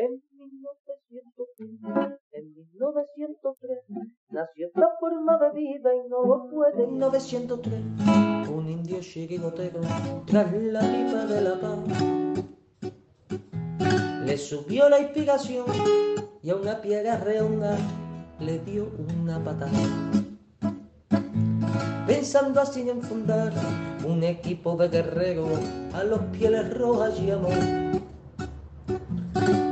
En 1903, en 1903, nació esta forma de vida y no lo puede. En 1903, un indio chirigotero, tras la pipa de la paz, le subió la inspiración y a una piedra redonda le dio una patada. Pensando así en fundar un equipo de guerreros a los pieles rojas y amor.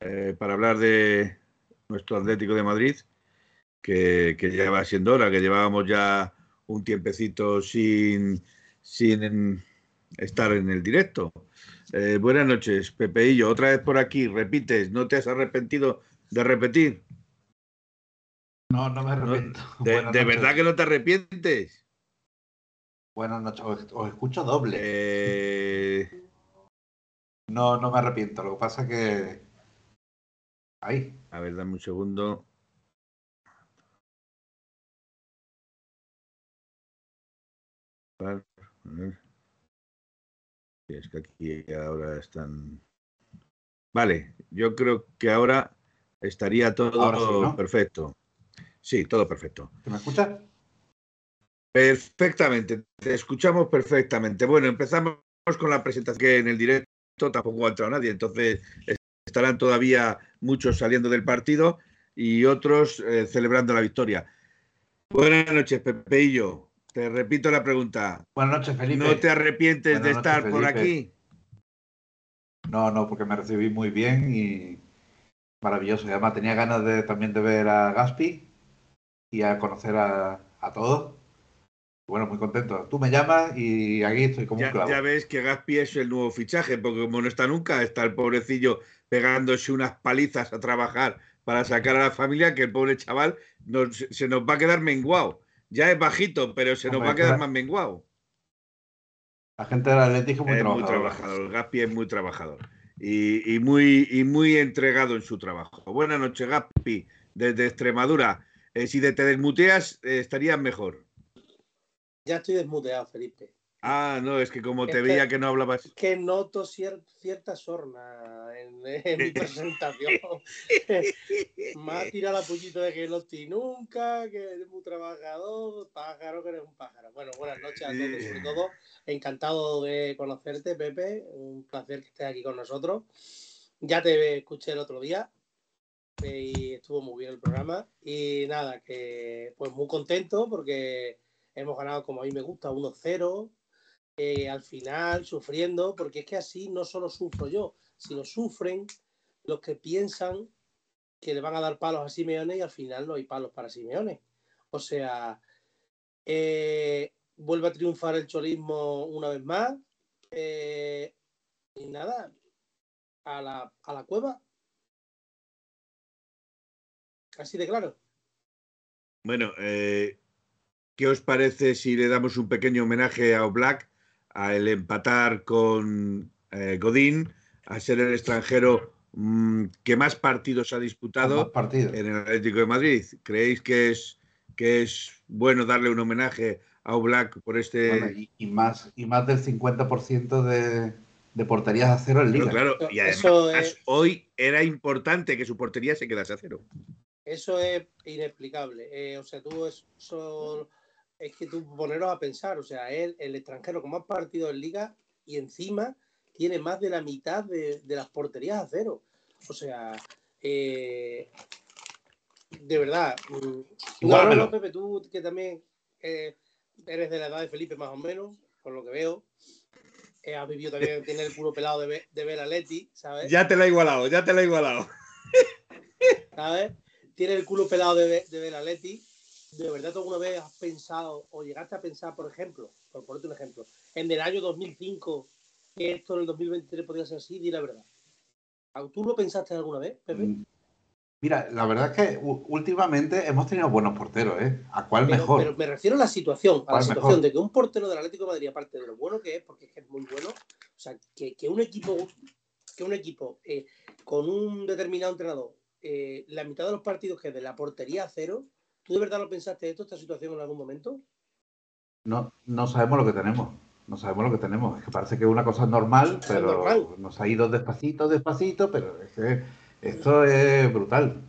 eh, para hablar de nuestro Atlético de Madrid, que, que, ya va siendo hora, que llevábamos ya un tiempecito sin, sin estar en el directo. Eh, buenas noches, Pepeillo, otra vez por aquí, repites, ¿no te has arrepentido de repetir? No, no me arrepiento. No, ¿De, de verdad que no te arrepientes? Buenas noches, os, os escucho doble. Eh... No, no me arrepiento. Lo que pasa es que. Ahí. A ver, dame un segundo. Es que aquí ahora están. Vale, yo creo que ahora estaría todo Ahora sí, ¿no? perfecto. Sí, todo perfecto. ¿Te me escuchas? Perfectamente, te escuchamos perfectamente. Bueno, empezamos con la presentación que en el directo tampoco ha entrado nadie, entonces estarán todavía muchos saliendo del partido y otros eh, celebrando la victoria. Buenas noches, Pepeillo. Te repito la pregunta. Buenas noches, Felipe. ¿No te arrepientes Buenas de noches, estar por aquí? No, no, porque me recibí muy bien y maravilloso. Y además tenía ganas de, también de ver a Gaspi y a conocer a, a todos. Bueno, muy contento. Tú me llamas y aquí estoy como un clavo. ya ves que Gaspi es el nuevo fichaje, porque como no está nunca, está el pobrecillo pegándose unas palizas a trabajar para sacar a la familia, que el pobre chaval nos- se nos va a quedar menguado. Ya es bajito, pero se nos va a quedar más menguado. La gente del Atlético es muy es muy trabajadora. trabajador, Gaspi es muy trabajador y, y muy, y muy entregado en su trabajo. Buenas noches, Gaspi, desde Extremadura. Eh, si te desmuteas, eh, estarías mejor. Ya estoy desmuteado, Felipe. Ah, no, es que como te Es que- veía que no hablabas. Que noto cier- cierta sorna en, en mi presentación. Me ha tirado la pullita de que no estoy nunca, que eres muy trabajador, pájaro, que eres un pájaro. Bueno, buenas noches a todos, sobre todo. Encantado de conocerte, Pepe. Un placer que estés aquí con nosotros. Ya te escuché el otro día y estuvo muy bien el programa. Y nada, que pues muy contento porque hemos ganado como a mí me gusta, 1-0 eh, al final sufriendo, porque es que así no solo sufro yo, sino sufren los que piensan que le van a dar palos a Simeone y al final no hay palos para Simeone. O sea, eh, vuelve a triunfar el cholismo una vez más eh, y nada, a la, a la cueva. Así de claro. Bueno, ¿qué os parece si le damos un pequeño homenaje a Oblak al empatar con eh, Godín, a ser el extranjero mm, que más partidos ha disputado partidos. en el Atlético de Madrid? ¿Creéis que es, que es bueno darle un homenaje a Oblak por este... Bueno, y, y más, y más del 50% de, de porterías a cero en Pero liga. claro, y además eso es- hoy era importante que su portería se quedase a cero. Eso es inexplicable. Eh, o sea, tú eso, es que tú poneros a pensar, o sea, él, el extranjero con más partidos en liga y encima tiene más de la mitad de, de las porterías a cero. O sea, eh, de verdad. mm, no, no, Pepe, tú que también eh, eres de la edad de Felipe más o menos, por lo que veo. eh, has vivido también, tiene el culo pelado de, ver- de ver a Leti, ¿sabes? Ya te la he igualado, ya te la he igualado. ¿sabes? Tiene el culo pelado de, de ver a Leti. ¿De verdad tú alguna vez has pensado o llegaste a pensar, por ejemplo, por ponerte un ejemplo, en el año 2005 que esto en el 2023 podría ser así? Di la verdad. ¿Tú lo pensaste alguna vez, Pepe? Mm, Mira, la verdad es que últimamente hemos tenido buenos porteros, ¿eh? ¿A cuál mejor? Pero me refiero a la situación, a la situación de que un portero del Atlético de Madrid, aparte de lo bueno que es, porque es que es muy bueno, o sea, que, un equipo, que un equipo eh, con un determinado entrenador, eh, la mitad de los partidos que de la portería a cero, ¿tú de verdad lo pensaste esto, esta situación en algún momento? No, no sabemos lo que tenemos. No sabemos lo que tenemos. Es que parece que es una cosa normal, pero nos ha ido despacito, despacito, pero es que esto es brutal.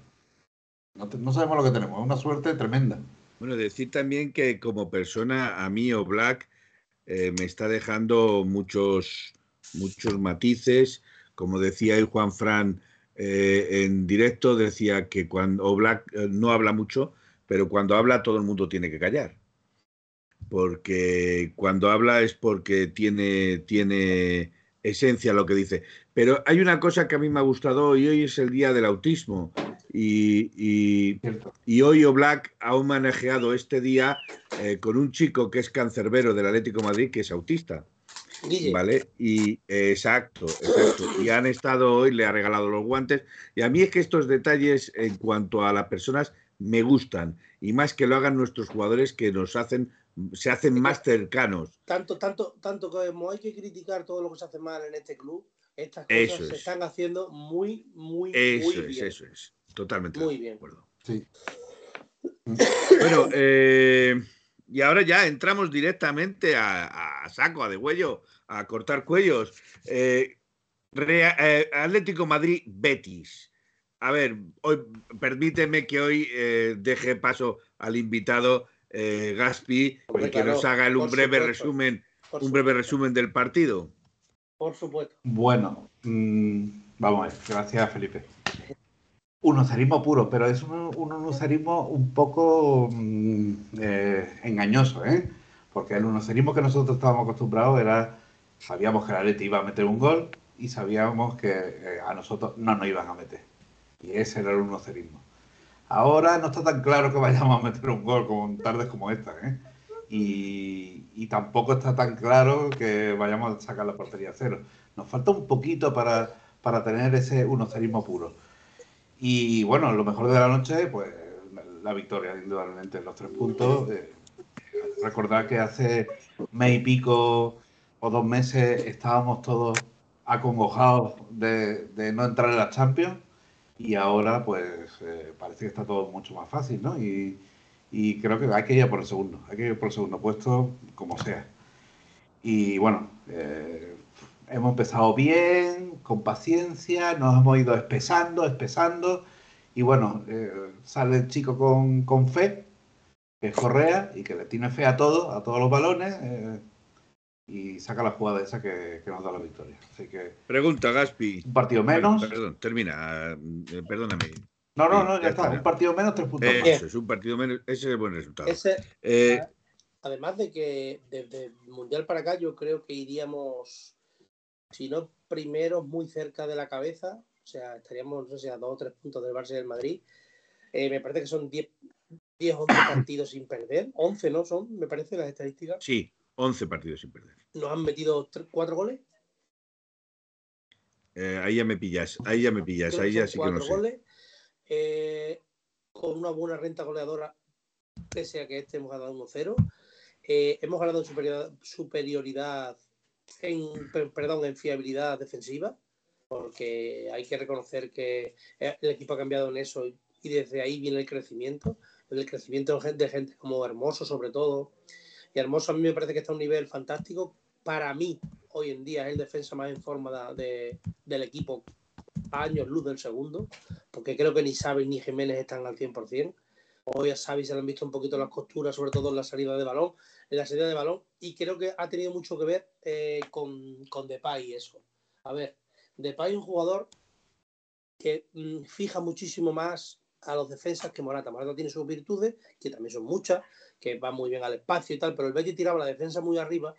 No, sabemos lo que tenemos, es una suerte tremenda. Bueno, decir también que como persona, a mí o Black eh, me está dejando muchos, muchos matices. Como decía el Juan Fran eh, en directo, decía que cuando Black eh, no habla mucho, pero cuando habla todo el mundo tiene que callar. Porque cuando habla es porque tiene, tiene esencia lo que dice. Pero hay una cosa que a mí me ha gustado y hoy es el día del autismo. Y, y, hoy Oblak ha manejado este día eh, con un chico que es cancerbero del Atlético Madrid, que es autista. ¿Vale? Y exacto, exacto. Y han estado hoy, le ha regalado los guantes. Y a mí es que estos detalles en cuanto a las personas me gustan. Y más que lo hagan nuestros jugadores que nos hacen se hacen más cercanos. Tanto, tanto, tanto como hay que criticar todo lo que se hace mal en este club, estas cosas se están haciendo muy, muy, eso muy bien. Eso es, totalmente muy bien. acuerdo. Bueno, eh, y ahora ya entramos directamente a, saco, a de huello, a cortar cuellos. Eh, eh, Atlético Madrid Betis. A ver, hoy, permíteme que hoy deje paso al invitado eh, Gaspi y que nos haga un breve resumen, un breve resumen del partido. Por supuesto. Bueno, mm, vamos a ver, gracias Felipe. Un unocerismo puro, pero es un, un un poco mm, eh, engañoso, ¿eh? Porque el unocerismo que nosotros estábamos acostumbrados era, sabíamos que la Leti iba a meter un gol y sabíamos que eh, a nosotros no nos iban a meter. Y ese era el unocerismo. Ahora no está tan claro que vayamos a meter un gol con tardes como esta, ¿eh? Y, tampoco está tan claro que vayamos a sacar la portería a cero. Nos falta un poquito para, para tener ese unocerismo puro. Y bueno, lo mejor de la noche, pues la victoria, indudablemente, los tres puntos. Eh, que hace mes y pico o dos meses estábamos todos acongojados de, de no entrar en la Champions y ahora pues eh, parece que está todo mucho más fácil, ¿no? Y, creo que hay que ir por el segundo, hay que ir por el segundo puesto como sea. Y bueno, eh, hemos empezado bien, con paciencia, nos hemos ido espesando, espesando, y bueno, eh, sale el chico con, con, fe, que es Correa, y que le tiene fe a todo, a todos los balones, y saca la jugada esa que, nos da la victoria. Así que. Pregunta, Gaspi. Un partido menos. Perdón, termina. Eh, perdóname. No, no, no, ya, está. Un partido menos, tres puntos Eso es un partido menos. Ese es el buen resultado. Eh, además de que desde el Mundial para acá, yo creo que iríamos, si no primero, muy cerca de la cabeza. O sea, estaríamos, no sé si a dos o tres puntos del Barça y del Madrid. Eh, me parece que son 10, 10 11 partidos sin perder. 11, ¿no? Son, me parece, las estadísticas. Sí, 11 partidos sin perder. ¿Nos han metido cuatro goles? Eh, ahí ya me pillas, ahí ya me pillas, ahí ya sí que no sé. goles, eh, con una buena renta goleadora, pese a que este hemos ganado 1-0. Eh, hemos ganado superioridad, superioridad en, perdón, en fiabilidad defensiva, porque hay que reconocer que el equipo ha cambiado en eso y desde ahí viene el crecimiento, el crecimiento de gente como Hermoso sobre todo, y Hermoso a mí me parece que está a un nivel fantástico. Para mí, hoy en día es el defensa más en forma de, del equipo años luz del segundo, porque creo que ni Xavi ni Jiménez están al 100%. Hoy a Xavi se le han visto un poquito las costuras, sobre todo en la salida de balón, en la salida de balón, y creo que ha tenido mucho que ver eh, con, con Depay eso. A ver, Depay es un jugador que mm, fija muchísimo más a los defensas que Morata. Morata tiene sus virtudes, que también son muchas, que va muy bien al espacio y tal, pero el Betis tiraba la defensa muy arriba.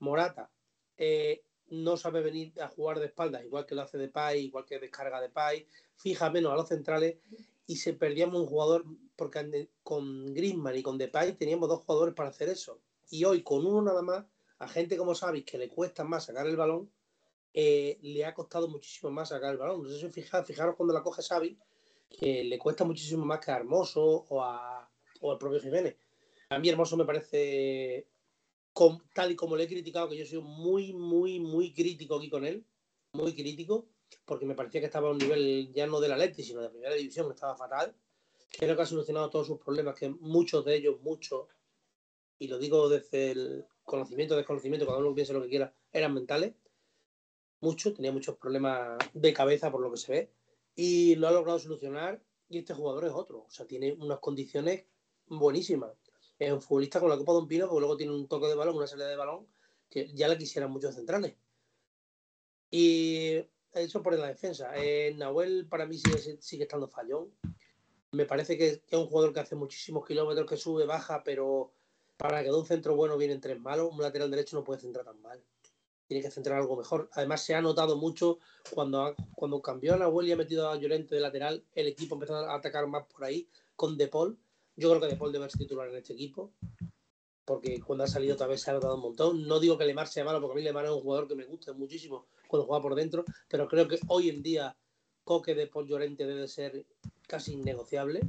Morata eh, no sabe venir a jugar de espaldas, igual que lo hace de Pai, igual que descarga de Pai, fija menos a los centrales y se perdíamos un jugador, porque con Griezmann y con Depay teníamos dos jugadores para hacer eso. Y hoy con uno nada más, a gente como sabéis que le cuesta más sacar el balón, eh, le ha costado muchísimo más sacar el balón. No sé si fijaros cuando la coge Xavi, que le cuesta muchísimo más que a Hermoso o, a, al propio Jiménez. A mí Hermoso me parece, tal y como le he criticado, que yo soy muy, muy, muy crítico aquí con él, muy crítico, porque me parecía que estaba a un nivel ya no de la Leti, sino de primera división, estaba fatal. Creo que ha solucionado todos sus problemas, que muchos de ellos, muchos, y lo digo desde el conocimiento, desconocimiento, cada uno piense lo que quiera, eran mentales. Muchos, tenía muchos problemas de cabeza por lo que se ve, y lo ha logrado solucionar. Y este jugador es otro, o sea, tiene unas condiciones buenísimas. Es un futbolista con la Copa de un Pino, porque luego tiene un toque de balón, una salida de balón, que ya le quisieran muchos centrales. Y eso por la defensa. Eh, Nahuel para mí sigue, sigue estando fallón. Me parece que es un jugador que hace muchísimos kilómetros, que sube, baja, pero para que de un centro bueno vienen tres malos. Un lateral derecho no puede centrar tan mal. Tiene que centrar algo mejor. Además, se ha notado mucho cuando, ha- cuando cambió a Nahuel y ha metido a Llorente de lateral, el equipo empezó a atacar más por ahí con De Paul. Yo creo que De Paul debe ser titular en este equipo porque cuando ha salido otra vez se ha notado un montón. No digo que Lemar sea malo, porque a mí Lemar es un jugador que me gusta muchísimo cuando juega por dentro, pero creo que hoy en día Coque de Paul Llorente debe ser casi innegociable.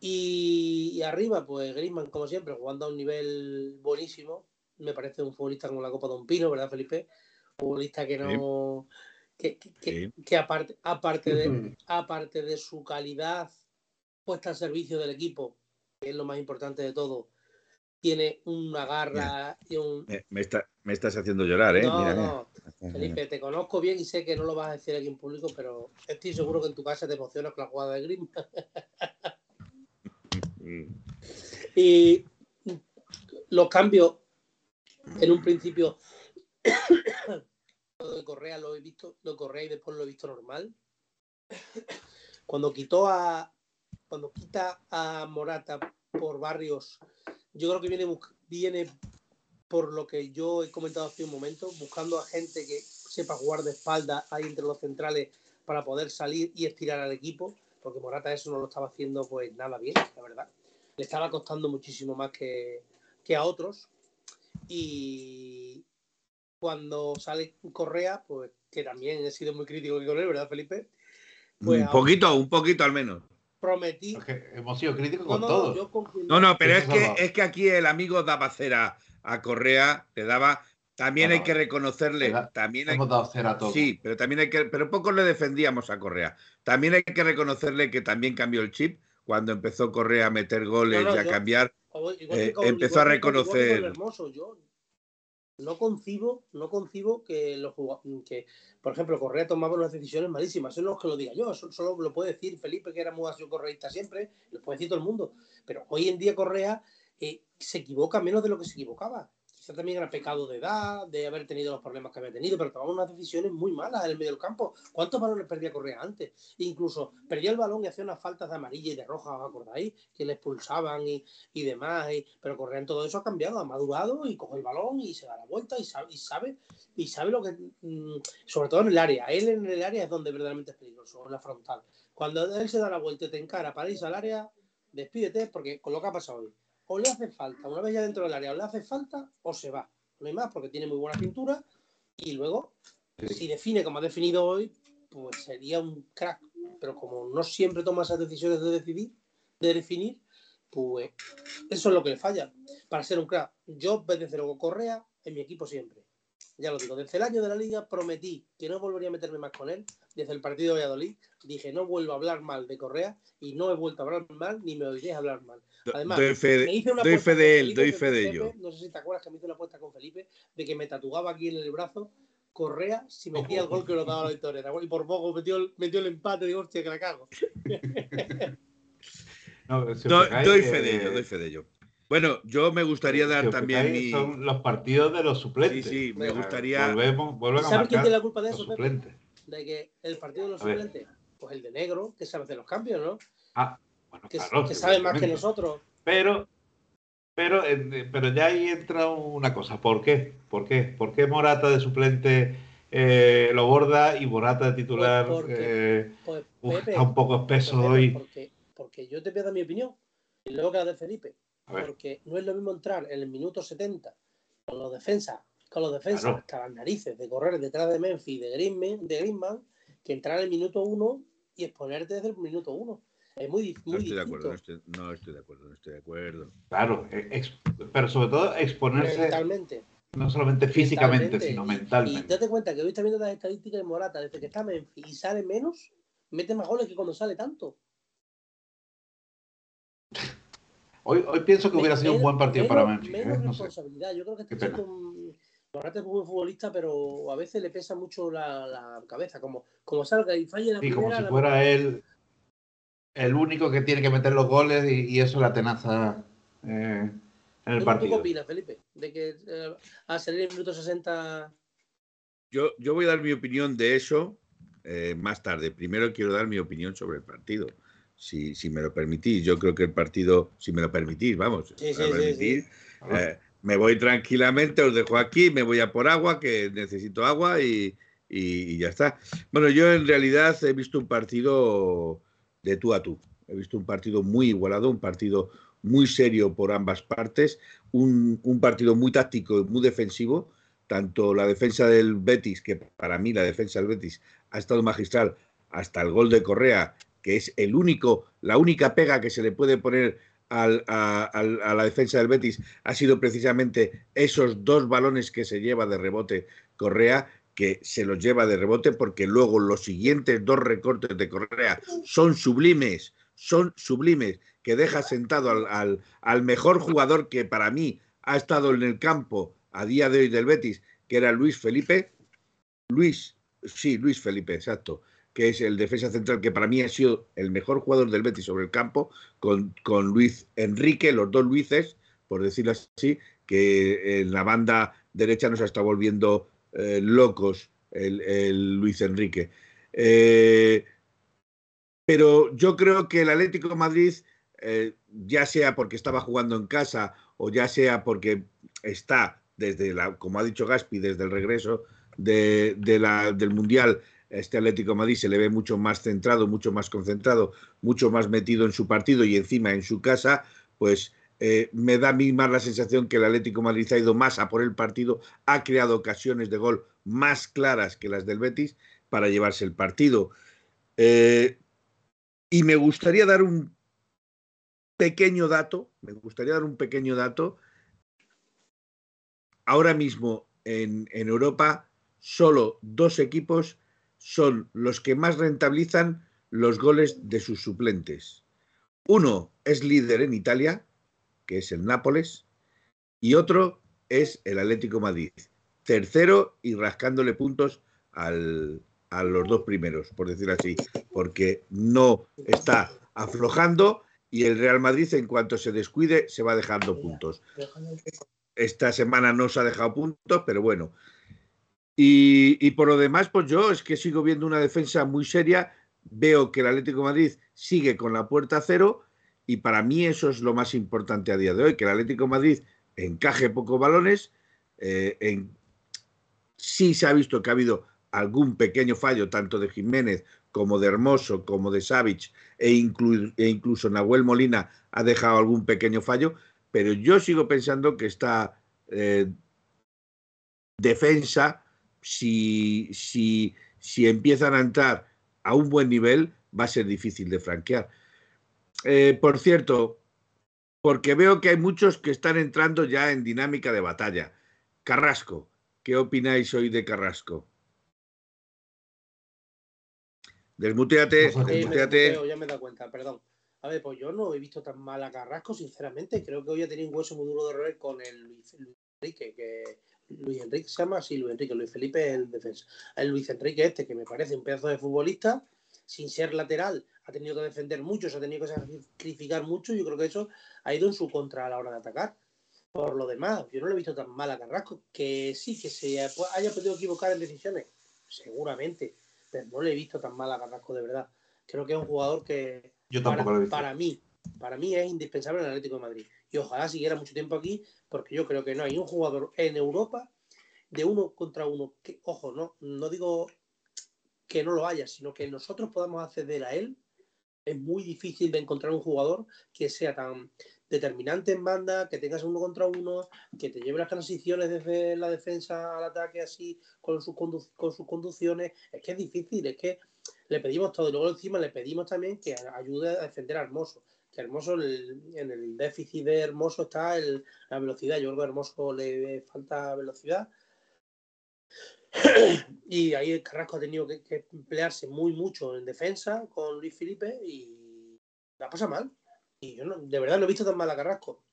Y, y arriba, pues Griezmann, como siempre, jugando a un nivel buenísimo. Me parece un futbolista como la Copa de un Pino, ¿verdad, Felipe? Un futbolista que no. Que, que- que- Sí. que aparte, aparte, de, aparte de su calidad puesta al servicio del equipo, que es lo más importante de todo, tiene una garra y un. Me, me está- me estás haciendo llorar, ¿eh? No, Mira, no, mira. Felipe, te conozco bien y sé que no lo vas a decir aquí en público, pero estoy seguro que en tu casa te emocionas con la jugada de Griezmann. Mm. Y los cambios, en un principio, lo de Correa lo he visto, lo Correa y después lo he visto normal. Cuando quitó a, cuando quita a Morata por Barrios, yo creo que viene, viene por lo que yo he comentado hace un momento, buscando a gente que sepa jugar de espalda ahí entre los centrales para poder salir y estirar al equipo, porque Morata eso no lo estaba haciendo pues nada bien, la verdad. Le estaba costando muchísimo más que, que a otros. Y cuando sale Correa, pues que también he sido muy crítico con él, ¿verdad, Felipe? Pues un ahora poquito, un poquito al menos. prometí. Es que hemos sido críticos No, con no, todo. yo con quien- No, no, pero es que, es que aquí el amigo daba cera a Correa, le daba. También No, hay que reconocerle. También hay, Hemos dado cera a todo. sí, pero también hay que. Pero poco le defendíamos a Correa. También hay que reconocerle que también cambió el chip cuando empezó Correa a meter goles No, no, y a yo- cambiar. O- igual Eh, que con- empezó a igual con reconocer- Hermoso, yo no concibo, no concibo que los que, por ejemplo, Correa tomaba unas decisiones malísimas. Eso no es que lo diga yo, eso solo lo puede decir Felipe, que era muy correísta siempre, lo puede decir todo el mundo. Pero hoy en día Correa eh, se equivoca menos de lo que se equivocaba. También era pecado de edad, de haber tenido los problemas que había tenido, pero tomaba unas decisiones muy malas en el medio del campo. ¿Cuántos balones perdía Correa antes? Incluso perdía el balón y hacía unas faltas de amarilla y de roja, ¿os acordáis? Que le expulsaban y, y demás. y- pero Correa en todo eso ha cambiado, ha madurado y coge el balón y se da la vuelta y sabe, y sabe, y sabe lo que. mm, sobre todo en el área. Él en el área es donde verdaderamente es peligroso, en la frontal. Cuando él se da la vuelta y te encara para irse al área, despídete porque con lo que ha pasado hoy. O le hace falta, una vez ya dentro del área, o le hace falta o se va. No hay más porque tiene muy buena cintura y luego, si define como ha definido hoy, pues sería un crack. Pero como no siempre toma esas decisiones de decidir, de definir, pues eso es lo que le falla para ser un crack. Yo desde luego Correa en mi equipo siempre. Ya lo digo, desde el año de la liga prometí que no volvería a meterme más con él. Desde el partido de Valladolid dije no vuelvo a hablar mal de Correa y no he vuelto a hablar mal ni me oiré hablar mal. Además, doy fe de, me hice una doy fe de él, Felipe, doy fe de ello. No sé si te acuerdas que me hice una apuesta con Felipe de que me tatuaba aquí en el brazo Correa si metía el gol que nos daba la victoria. Y por poco metió el, metió el empate. Digo, hostia, que la cago. No, si doy fe eh, de ello, doy fe de ello. Bueno, yo me gustaría dar también fijáis, mi. Son los partidos de los Sí, suplentes. sí, me Venga, gustaría. Volvemos, a ¿Sabes quién tiene la culpa de los eso, Pepe? suplentes. De que el partido de los A ver. suplentes, pues el de negro, que sabe hacer los cambios, ¿no? Ah, bueno, Que, claro. que sabe más que nosotros. Pero, pero, pero ya ahí entra una cosa. ¿Por qué? ¿Por qué? ¿Por qué Morata de suplente eh, lo borda y Morata de titular Pues porque- eh, Pues, uf, Pepe, está un poco espeso Pepe, hoy? Porque, porque yo te voy a dar mi opinión. Y luego que la de Felipe. Porque no es lo mismo entrar en el minuto 70 con los defensas, con los defensas Claro. hasta las narices de correr detrás de Memphis y de Griezmann, de Griezmann que entrar en el minuto 1 y exponerte desde el minuto uno. Es muy, muy No estoy de acuerdo, no estoy, no estoy de acuerdo, no estoy de acuerdo. Claro, eh, ex- pero sobre todo exponerse Mentalmente. no solamente físicamente, mentalmente. sino Y- mentalmente. Y date cuenta que hoy está viendo las estadísticas de Morata, desde que está Memphis y sale menos, mete más goles que cuando sale tanto. Hoy, hoy pienso que hubiera sido un buen partido para menos- Memphis. Menos ¿eh? No sé. responsabilidad. Yo creo que siendo un... Morata es muy buen futbolista, pero a veces le pesa mucho la, la cabeza. Como, como salga y falle la Sí, como primera... si la- fuera él el único que tiene que meter los goles y, y eso la tenaza eh, en el ¿Tú- ¿Tú qué partido. opinas, Felipe? De que eh, a salir en el minuto 60... Yo, yo voy a dar mi opinión de eso eh, más tarde. Primero quiero dar mi opinión sobre el partido. Si, si me lo permitís, yo creo que el partido, si me lo permitís, vamos, Sí, eh, me voy tranquilamente, os dejo aquí, me voy a por agua, que necesito agua y, y- y ya está. Bueno, yo en realidad he visto un partido de tú a tú. He visto un partido muy igualado, un partido muy serio por ambas partes, un, un partido muy táctico y muy defensivo. Tanto la defensa del Betis, que para mí la defensa del Betis ha estado magistral, hasta el gol de Correa, que es el único, la única pega que se le puede poner al- a, la defensa del Betis ha sido precisamente esos dos balones que se lleva de rebote Correa, que se los lleva de rebote porque luego los siguientes dos recortes de Correa son sublimes, son sublimes, que deja sentado al, al- al mejor jugador que para mí ha estado en el campo a día de hoy del Betis, que era Luis Felipe. Luis, sí, Luis Felipe, exacto, que es el defensa central que para mí ha sido el mejor jugador del Betis sobre el campo, con, con Luis Enrique, los dos Luises, por decirlo así, que en la banda derecha nos está volviendo eh, locos el, Luis Enrique. Eh, pero yo creo que el Atlético Madrid, eh, ya sea porque estaba jugando en casa o ya sea porque está desde la, como ha dicho Gaspi, desde el regreso de, del Mundial, este Atlético Madrid se le ve mucho más centrado, mucho más concentrado, mucho más metido en su partido y encima en su casa, pues eh, me da a mí más la sensación que el Atlético Madrid ha ido más a por el partido, ha creado ocasiones de gol más claras que las del Betis para llevarse el partido. Eh, y me gustaría dar un pequeño dato, me gustaría dar un pequeño dato. Ahora mismo en Europa solo dos equipos son los que más rentabilizan los goles de sus suplentes. Uno es líder en Italia, que es el Nápoles, y otro es el Atlético Madrid. Tercero y rascándole puntos al, a los dos primeros, por decir así, porque no está aflojando y el Real Madrid en cuanto se descuide se va dejando puntos. Esta semana no se ha dejado puntos, pero bueno. Y, por lo demás, pues yo es que sigo viendo una defensa muy seria. Veo que el Atlético Madrid sigue con la puerta cero y para mí eso es lo más importante a día de hoy, que el Atlético Madrid encaje pocos balones. eh, sí se ha visto que ha habido algún pequeño fallo, tanto de Jiménez como de Hermoso, como de Savic, e, e incluso Nahuel Molina ha dejado algún pequeño fallo, pero yo sigo pensando que esta eh, defensa, si, si, si empiezan a entrar a un buen nivel, va a ser difícil de franquear. Eh, por cierto, porque veo que hay muchos que están entrando ya en dinámica de batalla. Carrasco, ¿qué opináis hoy de Carrasco? Desmuteate, Eh, me desmuteate. desmuteo, ya me he dado cuenta, perdón. A ver, pues yo no he visto tan mal a Carrasco, sinceramente. Creo que hoy ha tenido un hueso muy duro de roer con el Luis, Luis Enrique, que Luis Enrique se llama así, Luis Enrique, Luis Felipe es el defensa. El Luis Enrique este, que me parece un pedazo de futbolista, sin ser lateral, ha tenido que defender mucho, se ha tenido que sacrificar mucho. Yo creo que eso ha ido en su contra a la hora de atacar. Por lo demás, yo no lo he visto tan mal a Carrasco, que sí, que se haya podido equivocar en decisiones, seguramente, pero no le he visto tan mal a Carrasco de verdad. Creo que es un jugador que Yo para, tampoco lo he visto. para mí, para mí es indispensable en el Atlético de Madrid. Y ojalá siguiera mucho tiempo aquí, porque yo creo que no hay un jugador en Europa de uno contra uno. Que, ojo, no, no digo que no lo haya, sino que nosotros podamos acceder a él. Es muy difícil de encontrar un jugador que sea tan determinante en banda, que tengas uno contra uno, que te lleve las transiciones desde la defensa al ataque así, con sus, con sus conducciones. Es que es difícil, es que le pedimos todo. Y luego encima le pedimos también que ayude a defender a Hermoso. Que Hermoso, en el déficit de Hermoso está el, la velocidad. Yo creo que a Hermoso le falta velocidad. y ahí Carrasco ha tenido que, emplearse muy mucho en defensa con Luis Felipe y la pasa mal. Y yo de verdad no he visto tan mal a Carrasco.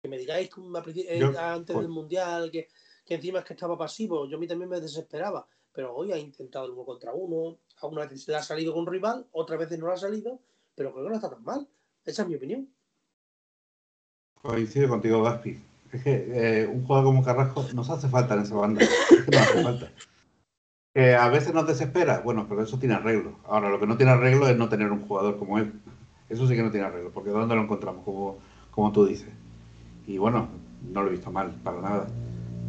Que me digáis eh, antes del Mundial que, que, encima es que estaba pasivo, yo a mí también me desesperaba. Pero hoy ha intentado el uno contra uno, alguna vez le ha salido con rival, otras veces no le ha salido, pero creo que no está tan mal. Esa es mi opinión. Coincido contigo, Gaspi. Es que eh, un jugador como Carrasco nos hace falta en esa banda. Nos hace falta. Que a veces nos desespera, bueno, pero eso tiene arreglo. Ahora, lo que no tiene arreglo es no tener un jugador como él. Eso sí que no tiene arreglo, porque ¿dónde lo encontramos? Como, como tú dices. Y bueno, no lo he visto mal, para nada.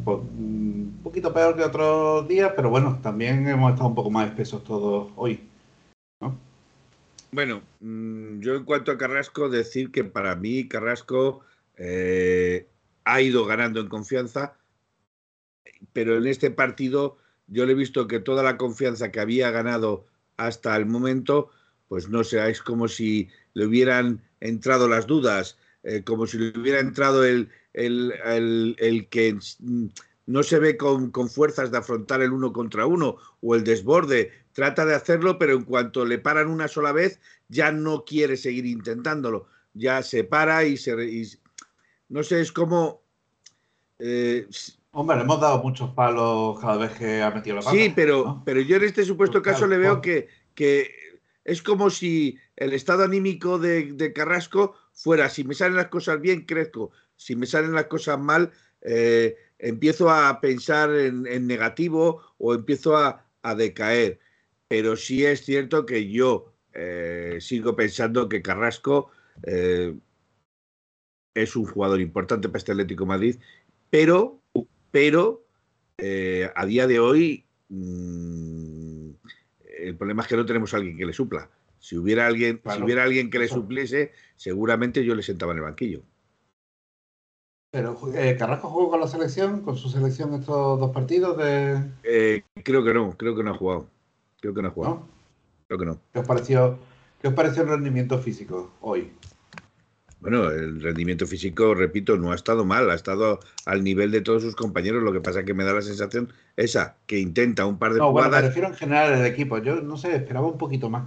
Un poquito peor que otros días, pero bueno, también hemos estado un poco más espesos todos hoy. ¿No? Bueno, mm, yo en cuanto a Carrasco, decir que para mí Carrasco eh, ha ido ganando en confianza, pero en este partido yo le he visto que toda la confianza que había ganado hasta el momento, pues no sé, es como si le hubieran entrado las dudas, eh, como si le hubiera entrado el, el, que no se ve con, con, fuerzas de afrontar el uno contra uno o el desborde, trata de hacerlo, pero en cuanto le paran una sola vez, ya no quiere seguir intentándolo, ya se para y se... no sé, es como... Eh, Hombre, le hemos dado muchos palos cada vez que ha metido la pata. Sí, pero, pero yo en este supuesto caso le veo que, que, es como si el estado anímico de, Carrasco fuera, si me salen las cosas bien, crezco, si me salen las cosas mal, eh, empiezo a pensar en, negativo o empiezo a, decaer. Pero sí es cierto que yo eh, sigo pensando que Carrasco eh, es un jugador importante para este Atlético Madrid, pero pero eh, a día de hoy mm, el problema es que no tenemos a alguien que le supla. Si hubiera alguien, si hubiera alguien que le supliese, seguramente yo le sentaba en el banquillo. Pero eh, Carrasco jugó con la selección, con su selección estos dos partidos de. Eh, creo que no, creo que no ha jugado. Creo que no ha jugado. Creo que no. ¿Qué os pareció, qué os pareció el rendimiento físico hoy? Bueno, el rendimiento físico, repito, no ha estado mal, ha estado al nivel de todos sus compañeros. Lo que pasa es que me da la sensación esa, que intenta un par de no, Bueno, me refiero en general al equipo. Yo no sé, esperaba un poquito más.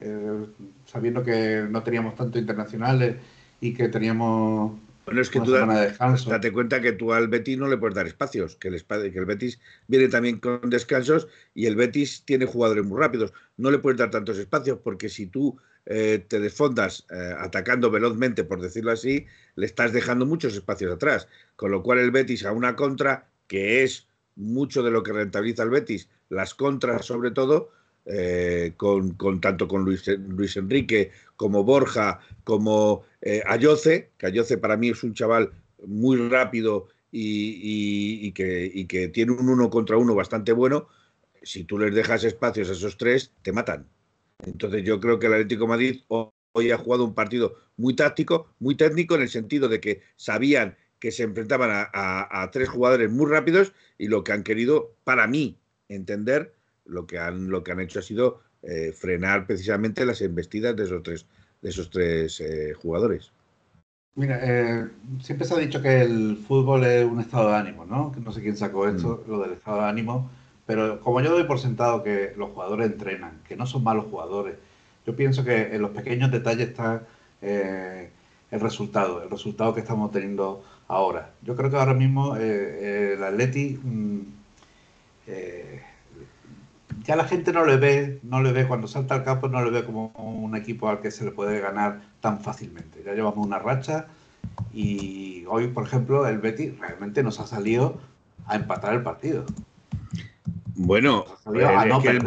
Eh, sabiendo que no teníamos tanto internacionales y que teníamos bueno, es que tú date cuenta que tú al Betis no le puedes dar espacios, que el, que el Betis viene también con descansos y el Betis tiene jugadores muy rápidos. No le puedes dar tantos espacios porque si tú eh, te desfondas eh, atacando velozmente, por decirlo así, le estás dejando muchos espacios atrás. Con lo cual el Betis a una contra, que es mucho de lo que rentabiliza el Betis, las contras sobre todo, eh, con, tanto con Luis, Luis, Enrique como Borja, como eh, Ayoce, que Ayoce para mí es un chaval muy rápido y, que, tiene un uno contra uno bastante bueno, si tú les dejas espacios a esos tres, te matan. Entonces yo creo que el Atlético Madrid hoy ha jugado un partido muy táctico, muy técnico, en el sentido de que sabían que se enfrentaban a, a tres jugadores muy rápidos y lo que han querido, para mí, entender, lo que han, lo que han hecho ha sido eh, frenar precisamente las embestidas de esos tres, de esos tres eh, jugadores. Mira, eh, siempre se ha dicho que el fútbol es un estado de ánimo, ¿no? No sé quién sacó esto, mm. lo del estado de ánimo, pero como yo doy por sentado que los jugadores entrenan, que no son malos jugadores, yo pienso que en los pequeños detalles está el resultado, el resultado que estamos teniendo ahora. Yo creo que ahora mismo el Atleti mm, ya la gente no le ve, no le ve cuando salta al campo, no le ve como un equipo al que se le puede ganar tan fácilmente. Ya llevamos una racha y hoy, por ejemplo, el Betis realmente nos ha salido a empatar el partido. Bueno,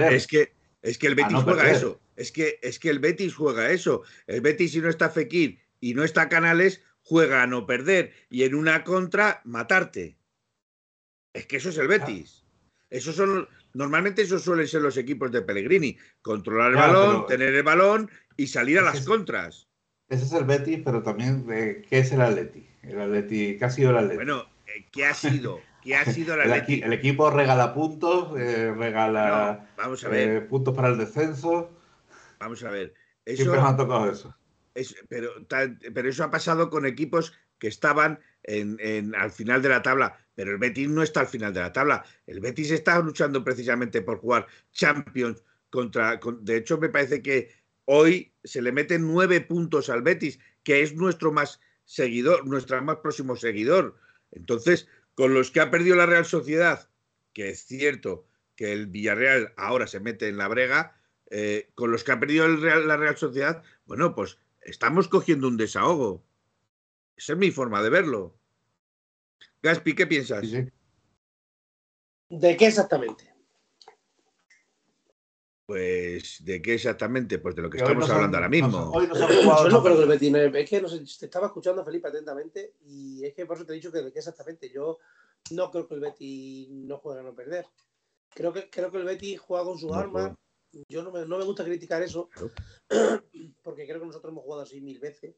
es, que, es, que, el Betis juega eso. Es que, es que el Betis juega eso. El Betis, si no está Fekir y no está Canales, juega a no perder y en una contra matarte. Es que eso es el Betis. Esos son Normalmente esos suelen ser los equipos de Pellegrini. Controlar el balón, tener el balón y salir a las contras. Ese es el Betis, pero también, eh, ¿qué es el Atleti? El Atleti, ¿qué ha sido el Atleti? Bueno, eh, ¿qué ha sido? ha El, Leti. equi- el equipo regala puntos, eh, regala No, vamos a ver, puntos para el descenso. vamos a ver. Siempre Eso, me han tocado eso. es- pero, eso ha pasado con equipos que estaban en, en- al final de la tabla, pero el Betis no está al final de la tabla. El Betis está luchando precisamente por jugar Champions contra. con- de hecho, me parece que hoy se le meten nueve puntos al Betis, que es nuestro más seguidor, nuestro más próximo seguidor. Entonces, con los que ha perdido la Real Sociedad, que es cierto que el Villarreal ahora se mete en la brega, eh, con los que ha perdido la Real Sociedad, bueno, pues estamos cogiendo un desahogo. Esa es mi forma de verlo. Gaspi, ¿qué piensas? Sí, sí. ¿De qué exactamente? Pues, ¿de qué exactamente? Pues de lo que estamos han- hablando ahora mismo. nos- hoy nos han jugado Yo no creo que el Betis. Es que no sé, te estaba escuchando, Felipe, atentamente. Y es que por eso te he dicho que de qué exactamente. Yo no creo que el Betis no juegue a no perder. Creo que, creo que el Betis juega con sus No armas. Yo no me, no me gusta criticar eso. Claro. Porque creo que nosotros hemos jugado así mil veces.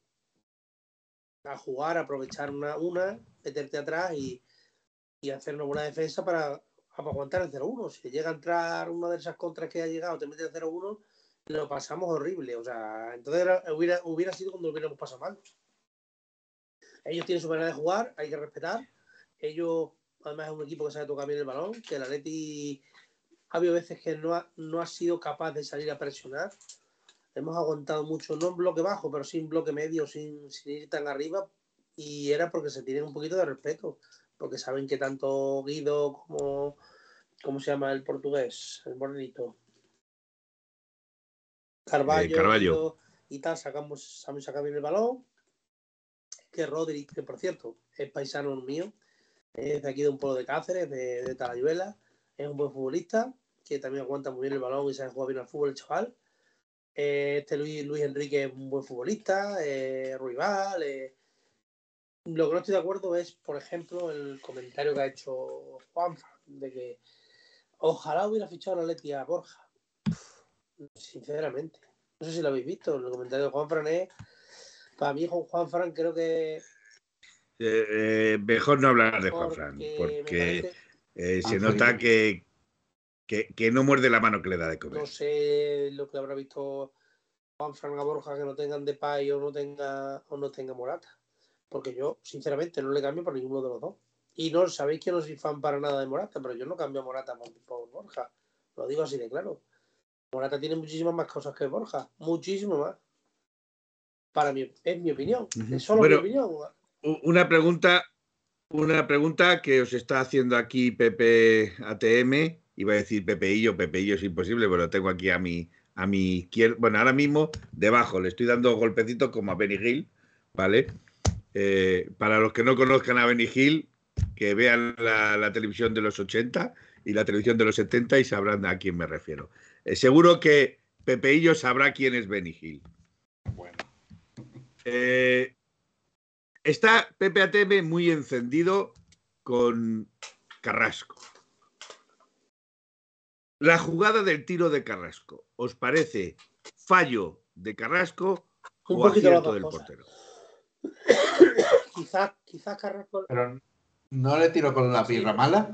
A jugar, aprovechar una, una meterte atrás y, y hacer una buena defensa para, para aguantar el 0-1. Si llega a entrar una de esas contras que ha llegado, te mete el 0-1, lo pasamos horrible. O sea, entonces era- hubiera, hubiera sido cuando lo hubiéramos pasado mal. Ellos tienen su manera de jugar, hay que respetar. Ellos, además, es un equipo que sabe tocar bien el balón, que el Atleti ha habido veces que no ha, no ha sido capaz de salir a presionar. Hemos aguantado mucho, no en bloque bajo, pero sí en bloque medio, sin, sin ir tan arriba. Y era porque se tienen un poquito de respeto, porque saben que tanto Guido como, ¿cómo se llama el portugués? El morenito. Carvalho, Eh, Carvalho. Y tal, sacamos, saben sacar bien el balón. Que Rodri, que por cierto, es paisano mío, es de aquí de un pueblo de Cáceres, de, de Talayuela, es un buen futbolista, que también aguanta muy bien el balón y sabe jugar bien al fútbol el chaval. Eh, este Luis, Luis Enrique es un buen futbolista, eh, rival. eh. Lo que no estoy de acuerdo es, por ejemplo, el comentario que ha hecho Juan de que ojalá hubiera fichado la Leti a Borja. Sinceramente, no sé si lo habéis visto. El comentario de Juan Fran es, para mí, Juan Fran creo que Eh, eh, mejor no hablar de Juan Fran, porque parece- eh, se nota que, que, que no muerde la mano que le da de comer. no sé lo que habrá visto Juan Fran a Borja que no tengan Depay o no tenga o no tenga Morata. Porque yo, sinceramente, no le cambio por ninguno de los dos. Y no sabéis que no soy fan para nada de Morata, pero yo no cambio a Morata por, por Borja. Lo digo así de claro. Morata tiene muchísimas más cosas que Borja. Muchísimo más. Para mí, es mi opinión. Es solo Bueno, mi opinión. Una pregunta, una pregunta que os está haciendo aquí Pepe ATM. Iba a decir Pepeillo, Pepeillo es imposible, pero lo tengo aquí a mi, a mi izquierda. Bueno, ahora mismo debajo le estoy dando golpecitos como a Benny Hill, ¿vale? Eh, para los que no conozcan a Benny Hill, que vean la, la televisión de los 80 y la televisión de los 70 y sabrán a quién me refiero. Eh, seguro que Pepeillo sabrá quién es Benny Hill. Bueno, Eh, está Pepe ATM muy encendido con Carrasco. La jugada del tiro de Carrasco, ¿os parece fallo de Carrasco Un o acierto del cosas. portero? Quizás, quizás Carrasco. pero no le tiro con la pirra mala.